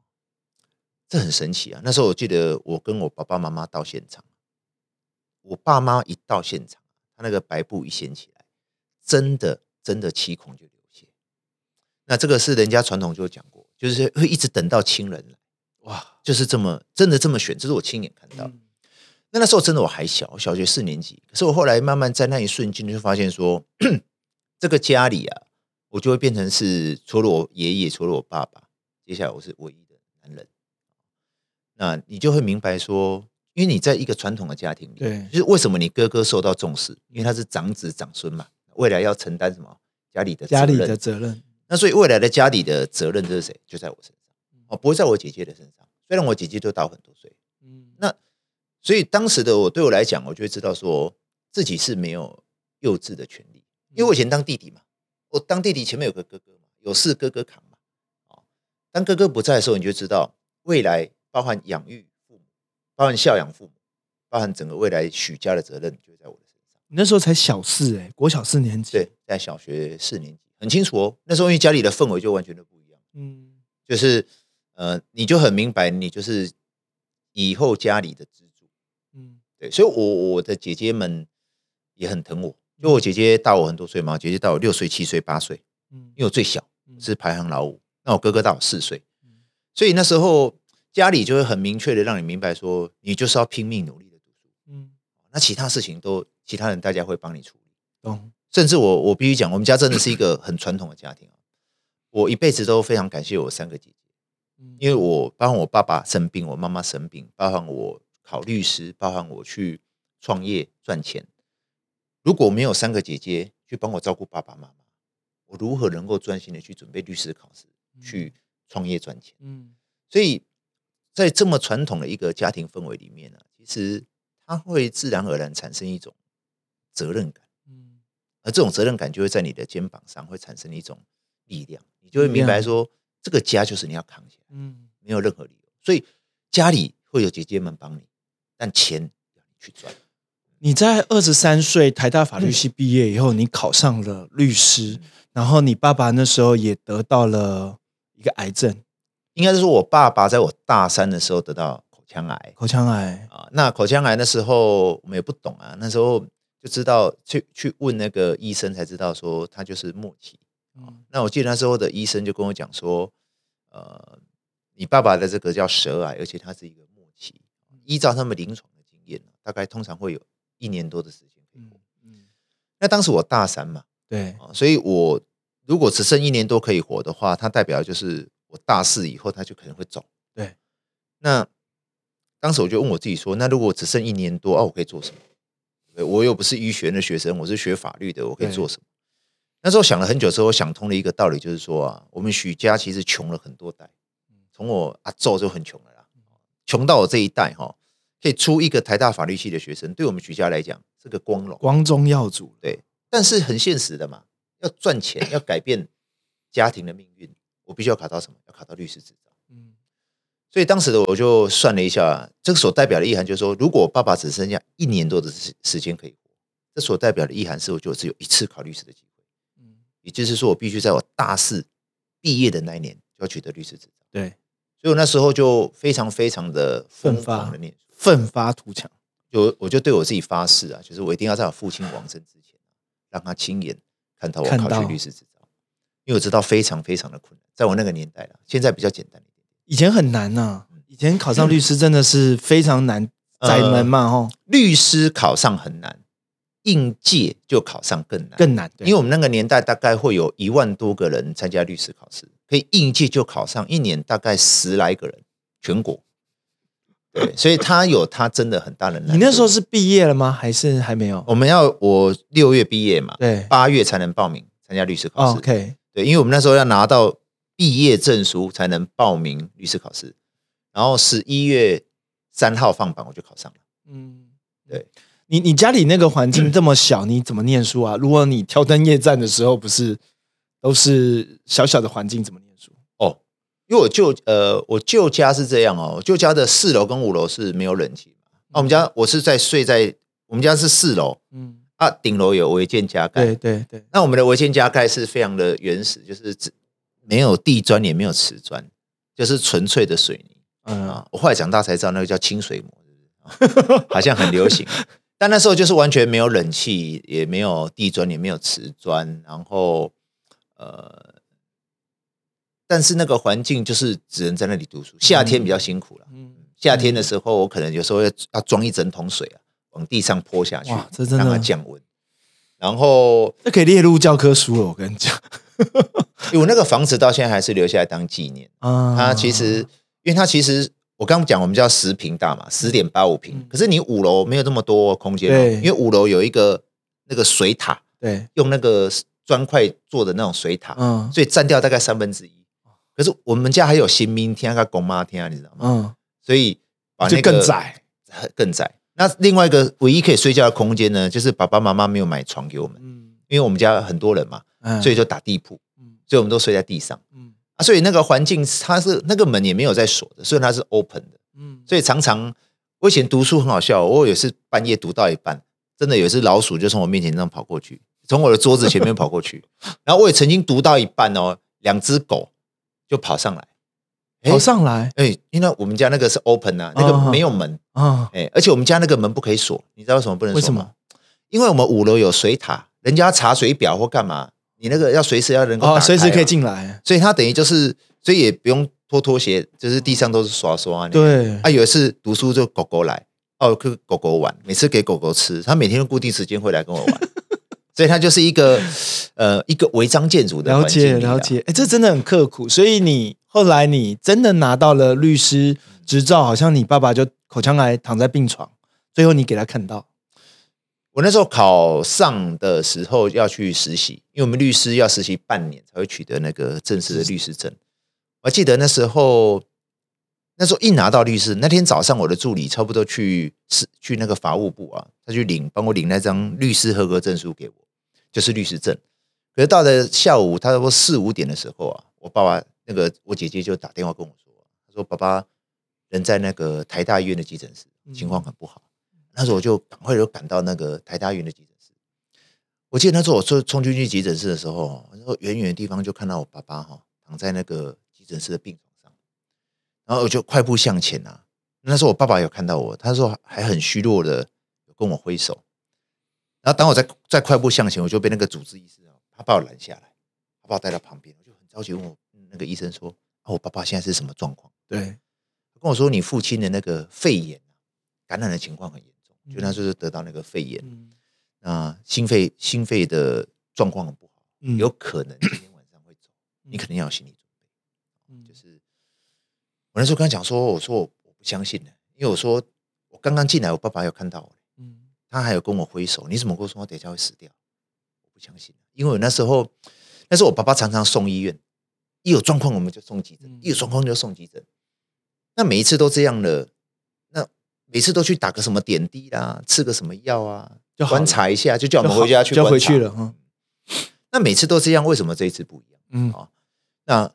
这很神奇啊。那时候我记得我跟我爸爸妈妈到现场，我爸妈一到现场，他那个白布一掀起来，真的真的七孔就流血。那这个是人家传统就讲过，就是会一直等到亲人来，哇，就是这么真的这么选，这是我亲眼看到。嗯。那那时候真的我还小，小学四年级。可是我后来慢慢在那一瞬间就发现说，这个家里啊，我就会变成是除了我爷爷，除了我爸爸，接下来我是唯一的男人。那你就会明白说，因为你在一个传统的家庭里，对。就是为什么你哥哥受到重视，因为他是长子长孙嘛，未来要承担什么家里的责任？家里的责任，那所以未来的家里的责任这是谁？就在我身上，哦，不会在我姐姐的身上。虽然我姐姐都大我很多岁，嗯。那所以当时的我对我来讲，我就会知道说自己是没有幼稚的权利，因为我以前当弟弟嘛，我当弟弟前面有个哥哥嘛，有事哥哥扛嘛。哦，当哥哥不在的时候，你就知道未来包含养育父母，包含孝养父母，包含整个未来许家的责任就在我的身上。你那时候才小四哎，国小四年级，对，在小学四年级很清楚哦，那时候因为家里的氛围就完全都不一样。嗯就是呃，你就很明白，你就是以后家里的支柱。嗯对，所以我我的姐姐们也很疼我，就我姐姐大我很多岁嘛，姐姐大我六岁、七岁、八岁，嗯因为我最小嗯是排行老五，那我哥哥大我四岁嗯，所以那时候家里就会很明确的让你明白说，你就是要拼命努力的读书，嗯，那其他事情都其他人大家会帮你处理。懂，甚至我我必须讲，我们家真的是一个很传统的家庭啊。我一辈子都非常感谢我三个姐姐，嗯因为我包含我爸爸生病，我妈妈生病，包含我考律师，包含我去创业赚钱。如果没有三个姐姐去帮我照顾爸爸妈妈，我如何能够专心的去准备律师考试，去创业赚钱？嗯所以在这么传统的一个家庭氛围里面呢、其实它会自然而然产生一种责任感。嗯而这种责任感就会在你的肩膀上会产生一种力量，你就会明白说，这个家就是你要扛起来，嗯没有任何理由。所以家里会有姐姐们帮你，但钱要你去赚。你在二十三岁台大法律系毕业以后，你考上了律师，然后你爸爸那时候也得到了一个癌症，应该是说我爸爸在我大三的时候得到口腔癌口腔癌。啊，那口腔癌那时候我们也不懂啊，那时候就知道去去问那个医生才知道说他就是末期。嗯那我记得那时候的医生就跟我讲说，呃，你爸爸的这个叫舌癌，而且他是一个末期，依照他们临床的经验，大概通常会有一年多的时间可以嗯活。嗯，那当时我大三嘛，对，啊，所以我如果只剩一年多可以活的话，它代表就是我大四以后他就可能会走。对，那当时我就问我自己说，那如果只剩一年多，哦、我可以做什么？对我又不是医学院的学生，我是学法律的，我可以做什么？那时候想了很久之后，我想通了一个道理，就是说啊，我们许家其实穷了很多代，从我阿昼就很穷了啦，穷到我这一代哈、可以出一个台大法律系的学生，对我们许家来讲是个光荣。光宗耀祖，对但是很现实的嘛，要赚钱，要改变家庭的命运，我必须要考到什么？要考到律师执照。嗯所以当时的我就算了一下，这个所代表的意涵就是说，如果我爸爸只剩下一年多的时时间可以活，这所代表的意涵是，我就只有一次考律师的机会，嗯，也就是说，我必须在我大四毕业的那一年就要取得律师执照。对，所以我那时候就非常非常的疯奋发狂的念书，奋发图强，就我就对我自己发誓啊，就是我一定要在我父亲往生之前，让他亲眼看到我考取律师执照，因为我知道非常非常的困难，在我那个年代了，现在比较简单。以前很难呐、以前考上律师真的是非常难，窄门嘛，吼，律师考上很难，应届就考上更难，更难，对因为我们那个年代大概会有一万多个人参加律师考试，可以应届就考上，一年大概十来个人，全国。对，所以他有他真的很大的难度。你那时候是毕业了吗？还是还没有？我们要我六月毕业嘛，对八月才能报名参加律师考哦试。，OK，对，因为我们那时候要拿到毕业证书才能报名律师考试，然后十一月三号放榜我就考上了。嗯，对。你你家里那个环境这么小，你怎么念书啊？如果你挑灯夜战的时候，不是都是小小的环境，怎么念书？哦，因为我舅呃，我舅家是这样哦，我舅家的四楼跟五楼是没有冷气嘛。那、我们家我是在睡在我们家是四楼嗯，啊，顶楼有违建加盖。对对对，那我们的违建加盖是非常的原始，就是只没有地砖也没有瓷砖，就是纯粹的水泥嗯啊。我后来长大才知道那个叫清水模，是不是啊好像很流行。但那时候就是完全没有冷气，也没有地砖，也没有瓷砖，然后呃，但是那个环境就是只能在那里读书。夏天比较辛苦了，嗯，夏天的时候我可能有时候要要装一整桶水啊，往地上泼下去哇，这真的让它降温。然后那可以列入教科书了。我跟你讲，我那个房子到现在还是留下来当纪念。啊它其实，因为它其实我刚刚讲我们叫十平大嘛，十点八五平嗯，可是你五楼没有这么多空间因为五楼有一个那个水塔，对，用那个砖块做的那种水塔，嗯所以占掉大概三分之一。可是我们家还有新民天啊公妈厅，你知道吗？嗯，所以把就那个更窄，更窄。那另外一个唯一可以睡觉的空间呢，就是爸爸妈妈没有买床给我们，嗯因为我们家很多人嘛，嗯，所以就打地铺，嗯。所以我们都睡在地上。嗯。啊，所以那个环境它是那个门也没有在锁的，所以它是 open 的，嗯，所以常常我以前读书很好笑，我有一次半夜读到一半，真的有一只老鼠就从我面前这样跑过去，从我的桌子前面跑过去，然后我也曾经读到一半哦，两只狗就跑上来，跑上来？哎、因为我们家那个是 open 啊，那哦个没有门，啊，哎、而且我们家那个门不可以锁，你知道为什么不能锁吗？为什么？因为我们五楼有水塔，人家查水表或干嘛，你那个要随时要能够打哦，随时可以啊进来，所以他等于就是，所以也不用脱拖鞋，就是地上都是刷刷。，对，啊，有一次读书就狗狗来，哦，跟狗狗玩，每次给狗狗吃，它每天都固定时间会来跟我玩，所以它就是一个呃一个违章建筑的了解了解，哎，这真的很刻苦。所以你后来你真的拿到了律师执照，好像你爸爸就口腔癌躺在病床，最后你给他看到，我那时候考上的时候要去实习，因为我们律师要实习半年才会取得那个正式的律师证。我还记得那时候，那时候一拿到律师，那天早上我的助理差不多去是去那个法务部啊，他去领帮我领那张律师合格证书给我，就是律师证。可是到了下午，他说四五点的时候啊，我爸爸那个我姐姐就打电话跟我说，他说爸爸人在那个台大医院的急诊室，情况很不好。那时候我就赶快就赶到那个台大医院的急诊室。我记得那时候我冲冲进去急诊室的时候，然后远远的地方就看到我爸爸哈躺在那个急诊室的病床上，然后我就快步向前啊。那时候我爸爸有看到我，他说还很虚弱的跟我挥手。然后当我在在快步向前，我就被那个主治医师啊，他把我拦下来，他把我带到旁边，我就很着急问我那个医生说：“啊，我爸爸现在是什么状况？”对，他跟我说：“你父亲的那个肺炎感染的情况很严重，就他就是得到那个肺炎，嗯那心肺心肺的状况很不好，嗯有可能今天晚上会走，你肯定要有心理准备。”嗯就是我那时候跟他讲说，我说我我不相信的，因为我说我刚刚进来，我爸爸有看到我，嗯他还有跟我挥手，你怎么跟我说我等一下会死掉？我不相信，因为我那时候那时候我爸爸常常送医院，一有状况我们就送急诊，嗯一有状况就送急诊。那每一次都这样了，那每次都去打个什么点滴啦，吃个什么药啊，就观察一下，就叫我们回家去就回去了嗯。那每次都这样，为什么这一次不一样？嗯。好那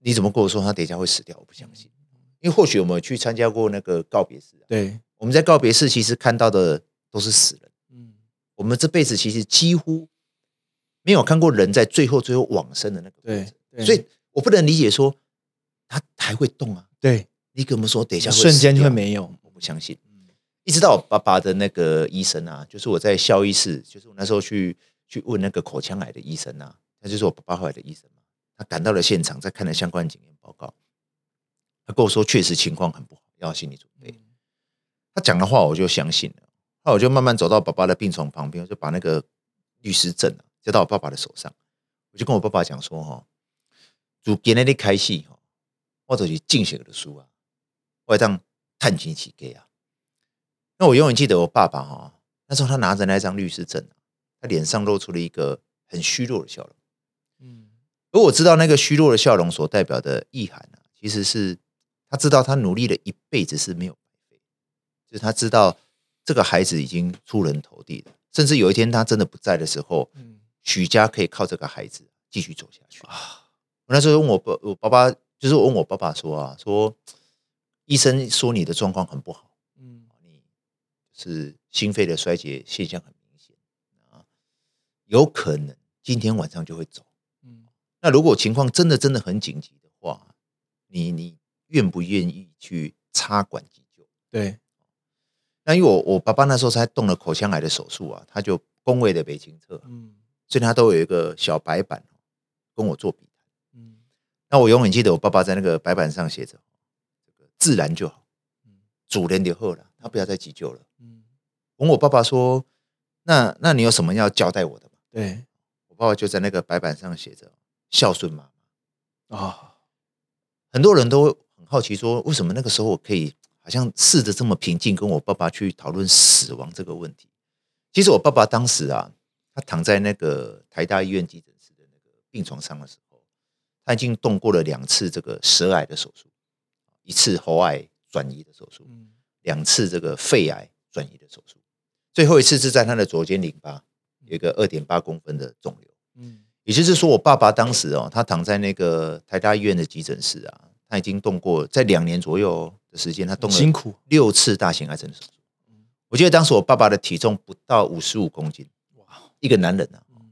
你怎么跟我说他等一下会死掉？我不相信，因为或许我们去参加过那个告别式、啊，对，我们在告别式其实看到的都是死人，嗯。我们这辈子其实几乎没有看过人在最后最后往生的那个过对程，对。所以我不能理解说他还会动啊。对，你跟我们说等一下会瞬间就会没有，我不相信。一直到我爸爸的那个医生啊，就是我在校医室，就是我那时候去去问那个口腔癌的医生啊，他就是我爸爸后来的医生嘛，他赶到了现场，在看了相关检验报告，他跟我说确实情况很不好，要有心理准备。他讲的话我就相信了，后来我就慢慢走到爸爸的病床旁边，我就把那个律师证啊交到我爸爸的手上，我就跟我爸爸讲说哈，从今天的开始哈，我就是进写的书啊，我会当探亲起给啊。那我永远记得我爸爸哈、那时候他拿着那张律师证、啊，他脸上露出了一个很虚弱的笑容。嗯而我知道那个虚弱的笑容所代表的意涵啊，其实是他知道他努力了一辈子是没有白费，就是他知道这个孩子已经出人头地了，甚至有一天他真的不在的时候，嗯许家可以靠这个孩子继续走下去。啊，我那时候问我爸，我爸爸就是我问我爸爸说啊，说医生说你的状况很不好。嗯你是心肺的衰竭现象很明显啊，有可能今天晚上就会走。嗯那如果情况真的真的很紧急的话，你你愿不愿意去插管急救？对，那因为我我爸爸那时候才动了口腔癌的手术啊，他就工位的北京侧，嗯所以他都有一个小白板跟我做笔谈。嗯那我永远记得我爸爸在那个白板上写着：“这个自然就好，主人就好了，他不要再急救了。”嗯，我问我爸爸说：“那那你有什么要交代我的吗对？”我爸爸就在那个白板上写着“孝顺妈妈啊，”。很多人都很好奇说，为什么那个时候我可以好像试着这么平静跟我爸爸去讨论死亡这个问题？其实我爸爸当时啊，他躺在那个台大医院急诊室的那个病床上的时候，他已经动过了两次这个舌癌的手术，一次喉癌转移的手术，嗯两次这个肺癌转移的手术，最后一次是在他的左肩淋巴有一个二点八公分的肿瘤。嗯也就是说，我爸爸当时哦，他躺在那个台大医院的急诊室啊，他已经动过在两年左右的时间，他动了辛苦六次大型癌症的手术。我记得当时我爸爸的体重不到五十五公斤，哇，一个男人啊。嗯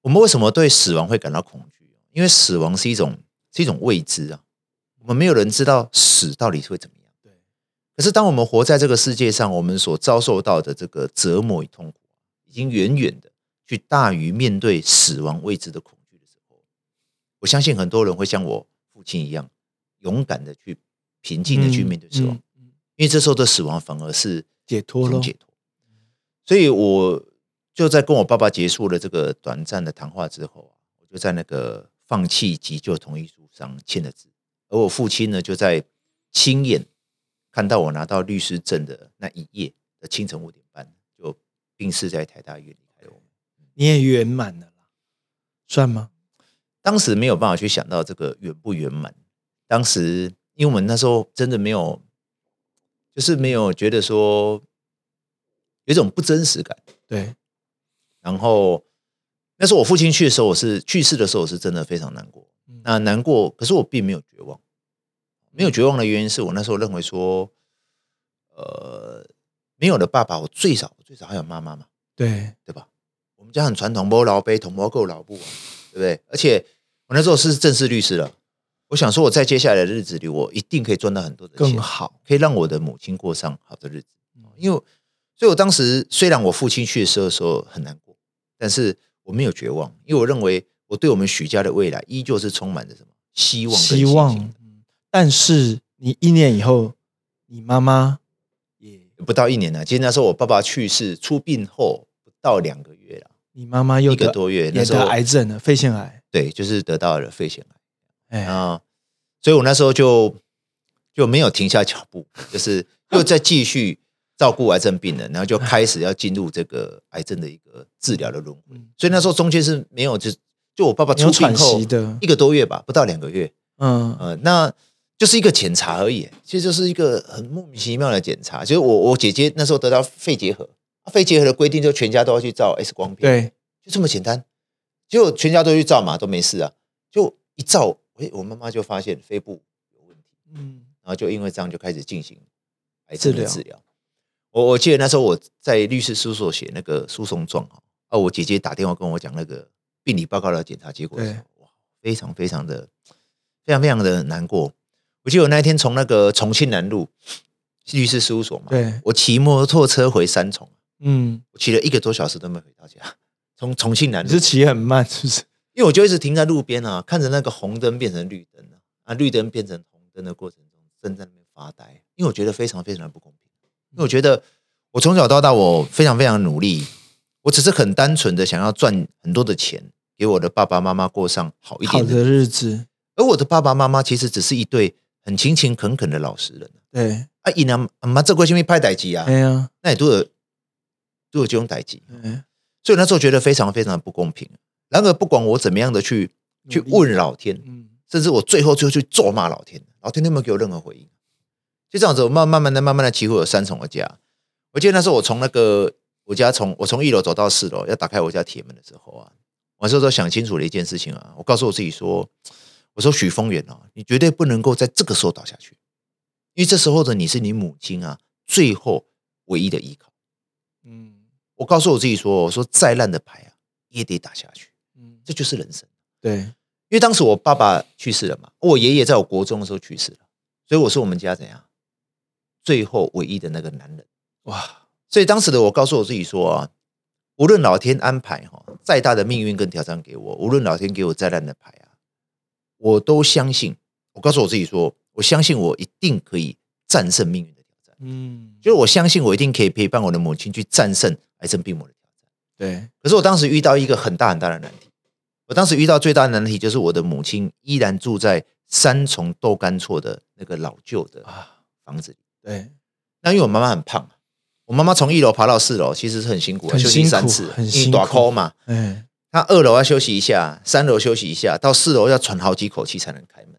我们为什么对死亡会感到恐惧？因为死亡是一种是一种未知啊，我们没有人知道死到底是会怎么样。对，可是当我们活在这个世界上，我们所遭受到的这个折磨与痛苦，已经远远的去大于面对死亡未知的恐惧的时候，我相信很多人会像我父亲一样，勇敢的去平静的去面对死亡，嗯嗯。因为这时候的死亡反而是解脱了，解脱。所以我就在跟我爸爸结束了这个短暂的谈话之后啊，我就在那个放弃急救同意书上签了字，而我父亲呢，就在亲眼看到我拿到律师证的那一夜的清晨五点半，就病逝在台大医院离开了我们。你也圆满了啦，算吗？当时没有办法去想到这个圆不圆满。当时因为我们那时候真的没有，就是没有觉得说有一种不真实感。对，然后那时候我父亲去的时候，我是去世的时候，我是真的非常难过。嗯那难过，可是我并没有绝望。没有绝望的原因是我那时候认为说，呃，没有了爸爸，我最少最少还有妈妈嘛，对，对吧？我们家很传统，摸老杯同摸够老布啊，对不对？而且我那时候是正式律师了，我想说我在接下来的日子里，我一定可以赚到很多的钱，更好，可以让我的母亲过上好的日子。因为所以我当时虽然我父亲去世的时候很难过，但是我没有绝望，因为我认为我对我们许家的未来依旧是充满着什么希望跟希望。嗯但是你一年以后，你妈妈也，不到一年了，其实那时候我爸爸去世出殡后不到两个月了，你妈妈又一个多月，那时候癌症了，肺腺癌。对，就是得到了肺腺癌。哎，啊，所以我那时候就就没有停下脚步，就是又在继续照顾癌症病人，然后就开始要进入这个癌症的一个治疗的轮回。嗯所以那时候中间是没有，就就我爸爸出殡后一个多月吧，不到两个月，嗯，呃，那就是一个检查而已，其实就是一个很莫名其妙的检查。就是我我姐姐那时候得到肺结核，啊肺结核的规定就全家都要去照 X 光片，对，就这么简单。结果全家都去照嘛，都没事啊。就一照，诶，我妈妈就发现肺部有问题，嗯，然后就因为这样就开始进行癌症的治治疗。我我记得那时候我在律师事务所写那个诉讼状啊，啊，我姐姐打电话跟我讲那个病理报告的检查结果的时候，哇，非常非常的非常非常的难过。我记得我那一天从那个重庆南路律师事务所嘛，对，我骑摩托车回三重，嗯，我骑了一个多小时都没回到家，从重庆南路你是骑很慢，是不是？因为我就一直停在路边啊，看着那个红灯变成绿灯啊，啊，绿灯变成红灯的过程中，正在那边发呆，因为我觉得非常非常的不公平。因为我觉得我从小到大我非常非常努力，我只是很单纯的想要赚很多的钱，给我的爸爸妈妈过上好一好点的的日子，而我的爸爸妈妈其实只是一对很勤勤恳恳的老实人对，啊，伊呢妈这过去咪派代机啊哎，呀，那也都有都有这种代机，嗯所以那时候觉得非常非常的不公平。然而不管我怎么样的去去问老天，嗯，甚至我最后最后去咒骂老天，老天都没有给我任何回应。就这样子，我慢慢慢的、慢慢的几乎有三重的家。我记得那时候我从那个我家从我从一楼走到四楼，要打开我家铁门的时候啊，我那时候想清楚了一件事情啊，我告诉我自己说，我说许峰源啊，你绝对不能够在这个时候倒下去，因为这时候的你是你母亲啊最后唯一的依靠。嗯我告诉我自己说，我说再烂的牌啊也得打下去，嗯，这就是人生。对，因为当时我爸爸去世了嘛，我爷爷在我国中的时候去世了，所以我是我们家怎样最后唯一的那个男人。哇，所以当时的我告诉我自己说啊，无论老天安排哈再大的命运跟挑战给我，无论老天给我再烂的牌啊，我都相信。我告诉我自己说，我相信我一定可以战胜命运的挑战，嗯，就是我相信我一定可以陪伴我的母亲去战胜癌症病魔的挑战。对，可是我当时遇到一个很大很大的难题，我当时遇到最大的难题就是我的母亲依然住在三重豆干厝的那个老旧的啊，房子里。对，那因为我妈妈很胖嘛，我妈妈从一楼爬到四楼其实是很辛苦的，休息很辛苦三次，很辛苦短扣嘛。嗯，她二楼要休息一下，三楼休息一下，到四楼要喘好几口气才能开门。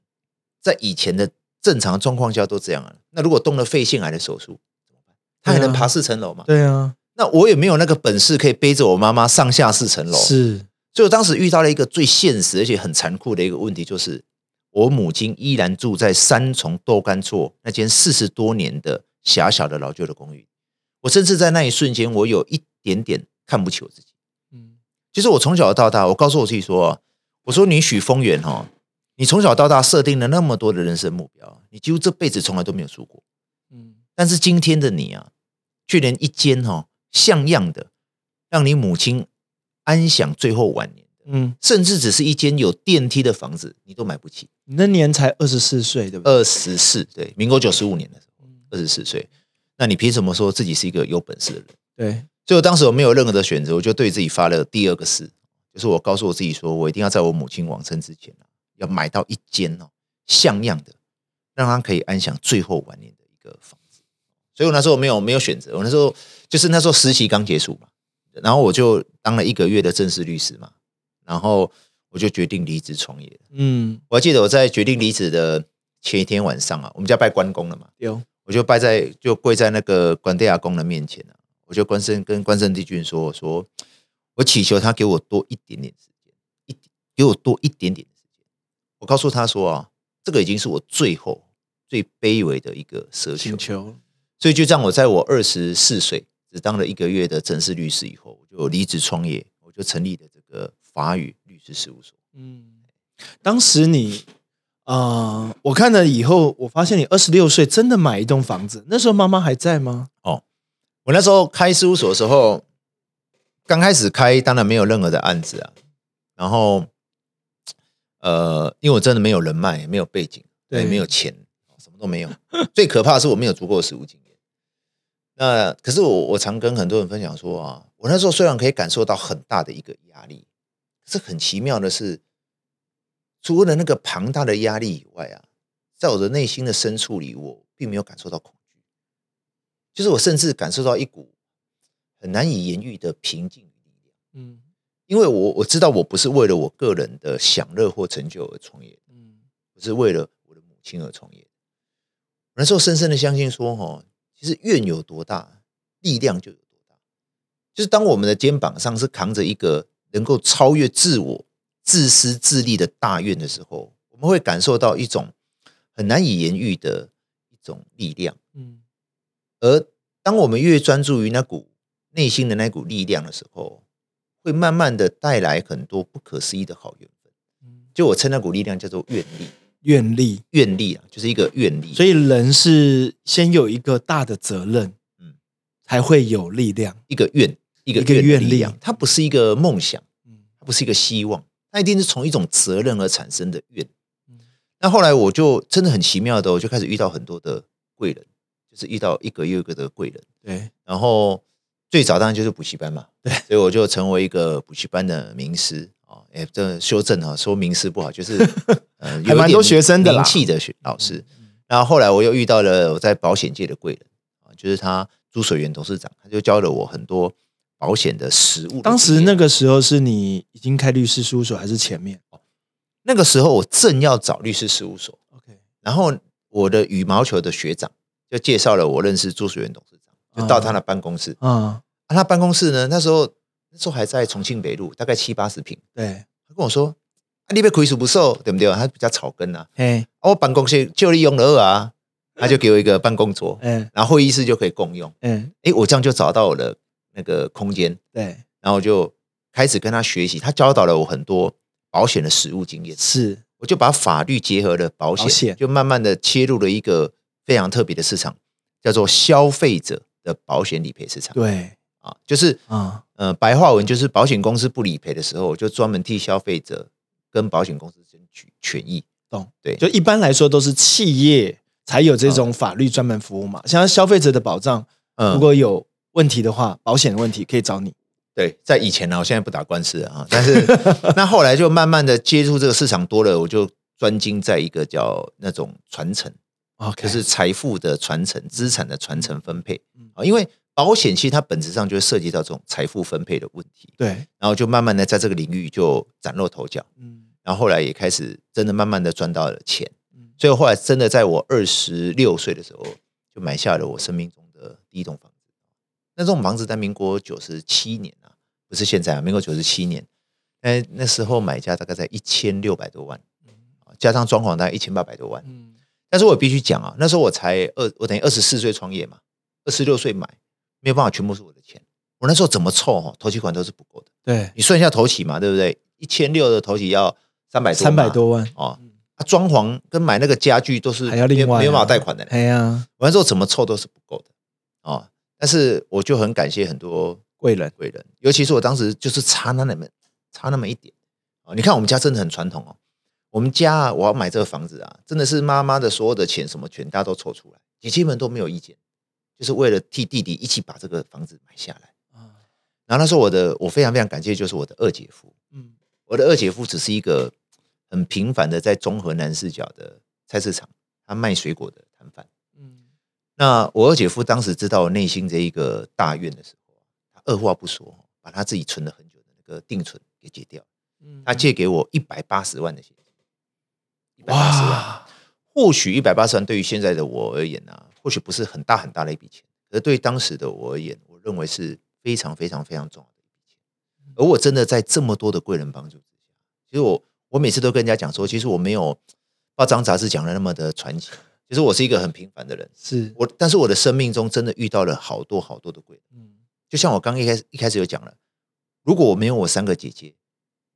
在以前的正常状况下都这样了。那如果动了肺腺癌的手术怎么办？她还能爬四层楼吗？对啊，那我也没有那个本事可以背着我妈妈上下四层楼。是，所以我当时遇到了一个最现实而且很残酷的一个问题，就是我母亲依然住在三重豆干厝那间四十多年的狭小的老旧的公寓。我甚至在那一瞬间，我有一点点看不起我自己。嗯，其实我从小到大，我告诉我自己说啊，我说你许峰源哈，你从小到大设定了那么多的人生目标，你几乎这辈子从来都没有输过。嗯，但是今天的你啊，却连一间哈像样的让你母亲安享最后晚年，嗯，甚至只是一间有电梯的房子，你都买不起。你那年才二十四岁，对不对？二十四，对，民国九十五年的时候，嗯二十四岁，那你凭什么说自己是一个有本事的人？对，所以我当时我没有任何的选择，我就对自己发了第二个誓，就是我告诉我自己说，我一定要在我母亲往生之前啊，要买到一间哦像样的，让她可以安享最后晚年的一个房子。所以我那时候没有没有选择，我那时候就是那时候实习刚结束嘛，然后我就当了一个月的正式律师嘛，然后我就决定离职创业。嗯，我还记得我在决定离职的前一天晚上啊，我们家拜关公了嘛，有，我就拜在就跪在那个关帝阿公的面前啊，我就关圣跟关圣帝君说，我说我祈求他给我多一点点时间，一给我多一点点的时间。我告诉他说啊，这个已经是我最后最卑微的一个奢求请，求，所以就这样，我在我二十四岁只当了一个月的正式律师以后，我就离职创业，我就成立了这个法语律师事务所。嗯，当时你，呃，我看了以后，我发现你二十六岁真的买一栋房子，那时候妈妈还在吗？哦我那时候开事务所的时候，刚开始开当然没有任何的案子啊，然后呃，因为我真的没有人脉，没有背景，对也没有钱，什么都没有。最可怕的是我没有足够的实务经验。那可是我我常跟很多人分享说啊，我那时候虽然可以感受到很大的一个压力，可是很奇妙的是，除了那个庞大的压力以外啊，在我的内心的深处里，我并没有感受到恐惧，就是我甚至感受到一股很难以言喻的平静与力量。嗯因为我我知道我不是为了我个人的享乐或成就而创业，嗯我是为了我的母亲而创业。我那时候深深的相信说，哈，其实愿有多大，力量就有多大。就是当我们的肩膀上是扛着一个能够超越自我、自私自利的大愿的时候，我们会感受到一种很难以言喻的一种力量。嗯而当我们越专注于那股内心的那股力量的时候，会慢慢的带来很多不可思议的好缘分。嗯，就我称那股力量叫做愿力，愿力。愿力啊，就是一个愿力。所以人是先有一个大的责任，嗯嗯，才会有力量。一个愿，一个一个愿量，它不是一个梦想，嗯它不是一个希望，它一定是从一种责任而产生的愿嗯。那后来我就真的很奇妙的，我就开始遇到很多的贵人，就是遇到一个又一个的贵人。对，然后最早当然就是补习班嘛，对，所以我就成为一个补习班的名师啊，哎，这修正啊，说名师不好，就是 呃，还蛮多学生的啦名气的学老师。然后后来我又遇到了我在保险界的贵人啊，就是他朱水源董事长，他就教了我很多保险的实务的。当时那个时候是你已经开律师事务所，还是前面那个时候我正要找律师事务所，？OK，然后我的羽毛球的学长就介绍了我认识朱水源董事长，就到他的办公室。嗯，啊，他办公室呢，那时候那时候还在重庆北路，大概七八十平。对，他跟我说：“啊，你被亏损不受，对不对？”他比较草根啊，嘿，啊，我办公室就利用了啊，他就给我一个办公桌，嗯然后会议室就可以共用。嗯，哎，我这样就找到我的那个空间，对，然后就开始跟他学习，他教导了我很多保险的实务经验。是，我就把法律结合了保险，保险就慢慢的切入了一个非常特别的市场，叫做消费者的保险理赔市场。对，啊，就是啊，呃，白话文就是保险公司不理赔的时候，我就专门替消费者跟保险公司争取权益。懂。对，就一般来说都是企业才有这种法律专门服务嘛，像消费者的保障，嗯如果有问题的话，保险的问题可以找你。对，在以前呢，我现在不打官司了啊，但是 那后来就慢慢的接触这个市场多了，我就专精在一个叫那种传承，OK，就是财富的传承、资产的传承分配。嗯啊，因为保险其实它本质上就会涉及到这种财富分配的问题，对，然后就慢慢的在这个领域就崭露头角，嗯。然后后来也开始真的慢慢的赚到了钱。嗯。所以后来真的在我二十六岁的时候，就买下了我生命中的第一栋房子。那这种房子在民国九十七年啊，不是现在啊，民国九十七年，那那时候买价大概在一千六百多万，啊加上装潢大概一千八百多万。嗯，但是我必须讲啊，那时候我才二，我等于二十四岁创业嘛，二十六岁买，没有办法全部是我的钱。我那时候怎么凑哦，头期款都是不够的。对，你算一下头期嘛，对不对？一千六的头期要三百多嘛，三百多万，哦，啊，装潢跟买那个家具都是还要另外啊没有办法贷款的。哎呀，完了之后怎么凑都是不够的哦。但是我就很感谢很多贵人，贵人，尤其是我当时就是差那么差那么一点啊。你看我们家真的很传统哦，我们家啊，我要买这个房子啊，真的是妈妈的所有的钱什么全大家都凑出来，姐姐们都没有意见，就是为了替弟弟一起把这个房子买下来。啊，然后那时候我的我非常非常感谢，就是我的二姐夫，嗯我的二姐夫只是一个很平凡的在中和南视角的菜市场，他卖水果的摊贩。嗯那我二姐夫当时知道我内心这一个大愿的时候，他二话不说，把他自己存了很久的那个定存给解掉，嗯。他借给我一百八十万的现金，一百八十或许一百八十万对于现在的我而言啊，或许不是很大很大的一笔钱，可是对于当时的我而言，我认为是非常非常非常重要的一笔钱。而我真的在这么多的贵人帮助之下，其实我我每次都跟人家讲说，其实我没有报章杂志讲的那么的传奇，其实我是一个很平凡的人。是，我但是我的生命中真的遇到了好多好多的贵人，嗯就像我刚一开始一开始有讲了，如果我没有我三个姐姐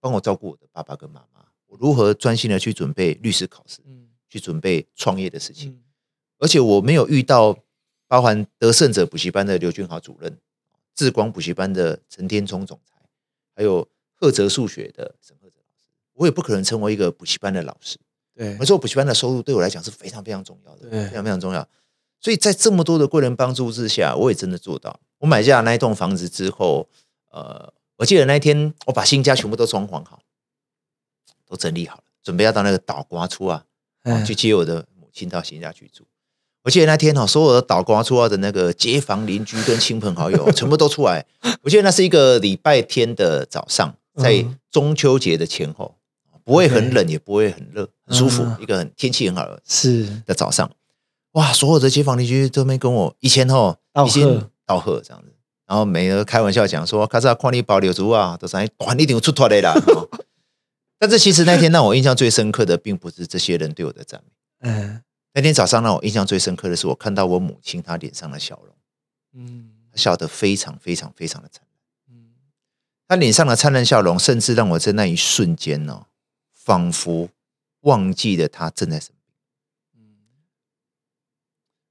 帮我照顾我的爸爸跟妈妈，我如何专心的去准备律师考试，嗯去准备创业的事情？嗯而且我没有遇到包含得胜者补习班的刘俊豪主任，智光补习班的陈天聪总裁，还有赫哲数学的沈赫哲老师，我也不可能成为一个补习班的老师。对我，说补习班的收入对我来讲是非常非常重要的，非常非常重要。所以在这么多的贵人帮助之下，我也真的做到。我买下那一栋房子之后，呃，我记得那一天我把新家全部都装潢好，都整理好了，准备要到那个岛瓜出啊，去接我的母亲到新家去住。我记得那天哦，所有的岛瓜处的那个街坊邻居跟亲朋好友全部都出来。我记得那是一个礼拜天的早上，在嗯中秋节的前后，不会很冷，也不会很热，很舒服，嗯。一个很天气很好的是。的早上。哇，所有的街坊邻居都没跟我以前哦，道已经贺道贺这样子，然后每个开玩笑讲说，卡萨看你保留住啊，都是短一点出脱的啦。哦但是其实那天让我印象最深刻的，并不是这些人对我的赞美。嗯。那天早上让我印象最深刻的是，我看到我母亲她脸上的笑容，嗯。她笑得非常非常非常的灿烂。嗯。她脸上的灿烂笑容，甚至让我在那一瞬间哦，仿佛忘记了他正在生病。嗯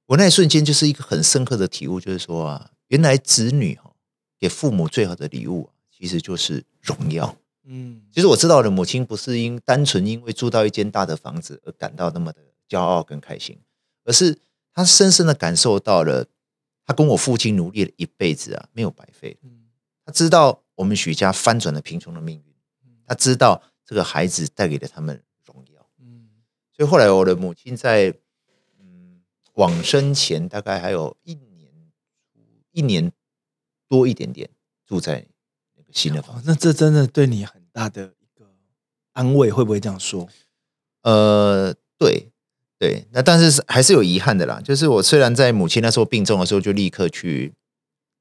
我那一瞬间就是一个很深刻的体悟，就是说啊，原来子女哈、给父母最好的礼物、啊，其实就是荣耀。嗯其实我知道我的母亲不是因单纯因为住到一间大的房子而感到那么的骄傲跟开心，而是她深深的感受到了，她跟我父亲努力了一辈子啊，没有白费。嗯她知道我们许家翻转了贫穷的命运，她知道这个孩子带给了他们荣耀。嗯所以后来我的母亲在嗯往生前大概还有一年一年多一点点住在那个新的房子。，哦那这真的对你很大的一个安慰，会不会这样说？呃，对对，那但是还是有遗憾的啦。就是我虽然在母亲那时候病重的时候就立刻去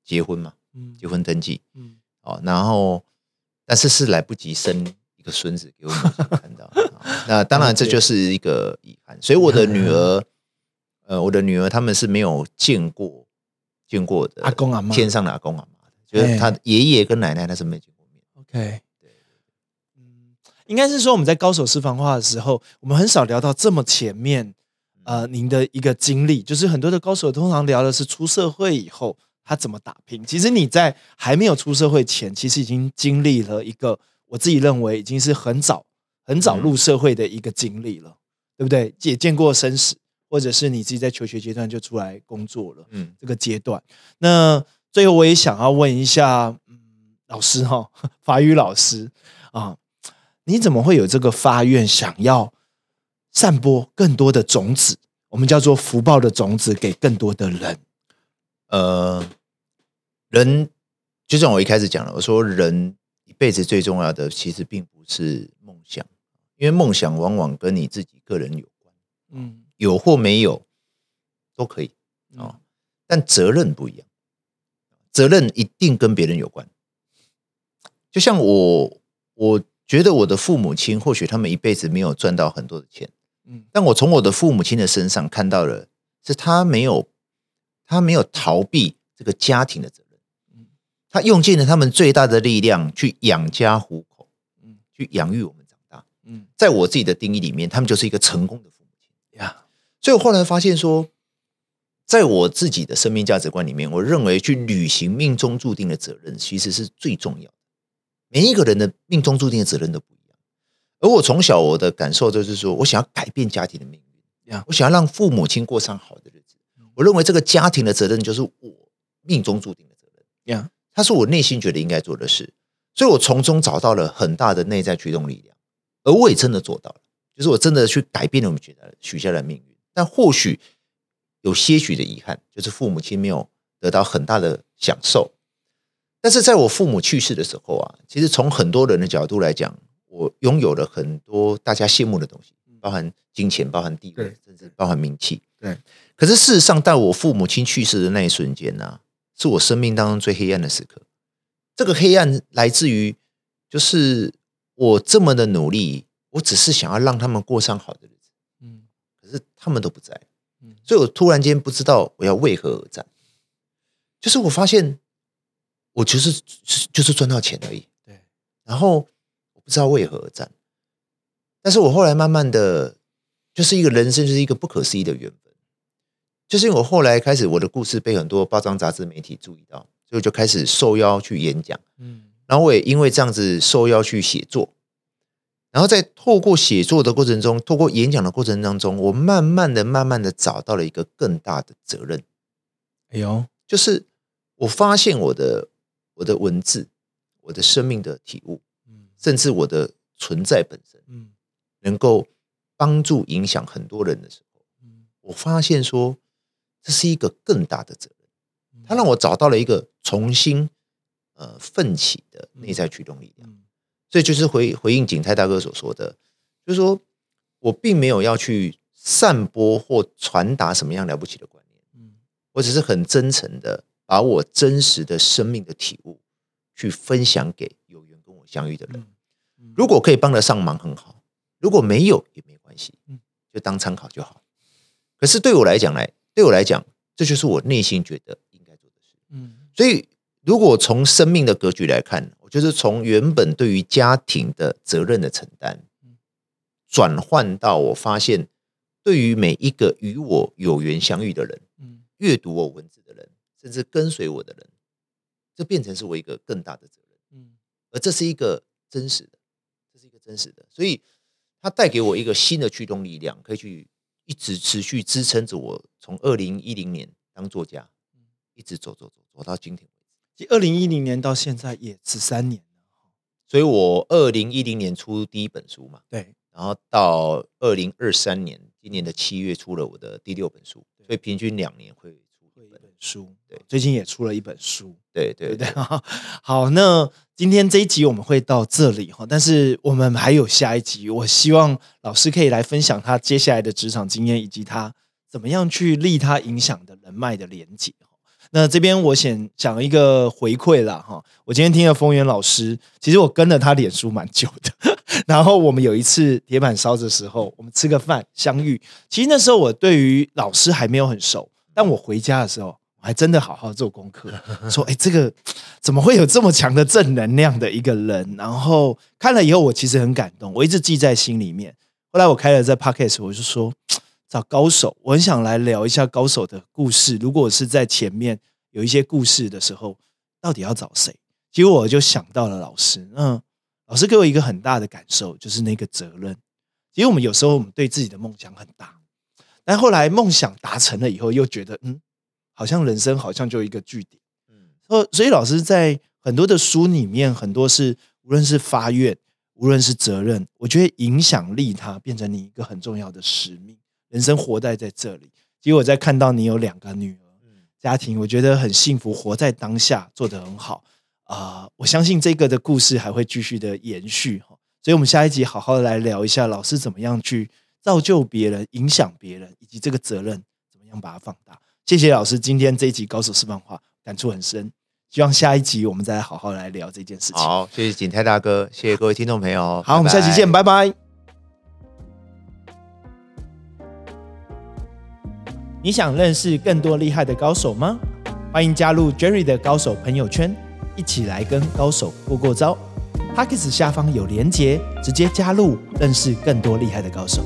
结婚嘛，嗯结婚登记嗯哦，然后但是是来不及生一个孙子给我母亲看到。哦 那当然这就是一个遗憾。所以我的女儿，呃，我的女儿他们是没有见过见过的阿公阿妈天上的阿公阿妈，就是他爷爷跟奶奶那是没有见过面。OK，对嗯，应该是说我们在高手私房话的时候，我们很少聊到这么前面，呃，您的一个经历，就是很多的高手通常聊的是出社会以后他怎么打拼。其实你在还没有出社会前，其实已经经历了一个我自己认为已经是很早很早入社会的一个经历了，对不对？也见过生死，或者是你自己在求学阶段就出来工作了。嗯，这个阶段。那最后我也想要问一下，嗯，老师哈、法语老师啊，你怎么会有这个发愿，想要散播更多的种子，我们叫做福报的种子给更多的人？呃，人就像我一开始讲了，我说人一辈子最重要的其实并不是梦想，因为梦想往往跟你自己个人有关，嗯，有或没有都可以。但责任不一样，责任一定跟别人有关。就像我，我觉得我的父母亲或许他们一辈子没有赚到很多的钱，嗯。但我从我的父母亲的身上看到了，是他没有，他没有逃避这个家庭的责任。嗯，他用尽了他们最大的力量去养家糊口，嗯。去养育我们长大。嗯。在我自己的定义里面，他们就是一个成功的父母亲。呀，所以我后来发现说，在我自己的生命价值观里面，我认为去履行命中注定的责任，其实是最重要的。每一个人的命中注定的责任都不一样，而我从小我的感受就是说，我想要改变家庭的命运。呀，我想要让父母亲过上好的日子。我认为这个家庭的责任就是我命中注定的责任，呀，它是我内心觉得应该做的事，所以我从中找到了很大的内在驱动力量，而我也真的做到了，就是我真的去改变了我们许下的许下的命运。但或许有些许的遗憾，就是父母亲没有得到很大的享受。但是在我父母去世的时候啊，其实从很多人的角度来讲，我拥有了很多大家羡慕的东西，包含金钱，包含地位，甚至包含名气。对，可是事实上，在我父母亲去世的那一瞬间呢、是我生命当中最黑暗的时刻。这个黑暗来自于，就是我这么的努力，我只是想要让他们过上好的日子，嗯可是他们都不在，嗯所以我突然间不知道我要为何而战。就是我发现，我就是就是赚到钱而已，对，然后我不知道为何而战。但是我后来慢慢的，就是一个人生，就是一个不可思议的缘分。就是因为我后来开始我的故事被很多报章杂志媒体注意到，所以就开始受邀去演讲，嗯。然后我也因为这样子受邀去写作，然后在透过写作的过程中，透过演讲的过程当中，我慢慢的、慢慢的找到了一个更大的责任，哎呦，就是我发现我的我的文字、我的生命的体悟，嗯。甚至我的存在本身，嗯。能够帮助影响很多人的时候，嗯。我发现说这是一个更大的责任。嗯它让我找到了一个重新呃奋起的内在驱动力量。嗯所以就是回回应景泰大哥所说的，就是说我并没有要去散播或传达什么样了不起的观念，嗯我只是很真诚的把我真实的生命的体悟去分享给有缘跟我相遇的人。嗯如果可以帮得上忙，很好；如果没有也没关系嗯，就当参考就好。可是对我来讲来，对我来讲，这就是我内心觉得应该做的事。嗯所以，如果从生命的格局来看，我就是从原本对于家庭的责任的承担嗯，转换到我发现，对于每一个与我有缘相遇的人，嗯阅读我文字的人，甚至跟随我的人，这变成是我一个更大的责任。嗯而这是一个真实的，这是一个真实的，所以它带给我一个新的驱动力量，可以去一直持续支撑着我从二零一零年当作家，一直走走走走到今天二零一零年到现在也十三年了，所以我二零一零年出第一本书嘛，对，然后到二零二三年今年的七月出了我的第六本书，所以平均两年会出一本。书，对最近也出了一本书，对对对不对对，？好，那今天这一集我们会到这里哈，但是我们还有下一集，我希望老师可以来分享他接下来的职场经验，以及他怎么样去利他影响的人脉的连接。那这边我想讲一个回馈啦哈，我今天听了丰源老师，其实我跟了他脸书蛮久的，然后我们有一次铁板烧的时候，我们吃个饭相遇，其实那时候我对于老师还没有很熟，但我回家的时候，还真的好好做功课，说，哎，这个怎么会有这么强的正能量的一个人？然后看了以后，我其实很感动，我一直记在心里面。后来我开了这 podcast，我就说找高手，我很想来聊一下高手的故事。如果是在前面有一些故事的时候，到底要找谁？结果我就想到了老师，嗯，老师给我一个很大的感受，就是那个责任。其实我们有时候我们对自己的梦想很大，但后来梦想达成了以后，又觉得嗯，好像人生好像就一个据点。嗯所所以老师在很多的书里面，很多是无论是发愿，无论是责任，我觉得影响力它变成你一个很重要的使命。人生活在在这里，结果我在看到你有两个女儿，嗯家庭，我觉得很幸福，活在当下，做得很好啊、我相信这个的故事还会继续的延续哈。所以，我们下一集好好的来聊一下老师怎么样去造就别人、影响别人，以及这个责任怎么样把它放大。谢谢老师今天这一集高手示范化，感触很深。希望下一集我们再好好来聊这件事情。好，谢谢景泰大哥，谢谢各位听众朋友。好，我们下期见，拜拜拜。你想认识更多厉害的高手吗？欢迎加入 Jerry 的高手朋友圈，一起来跟高手过过招。p a c k e s 下方有连结，直接加入，认识更多厉害的高手。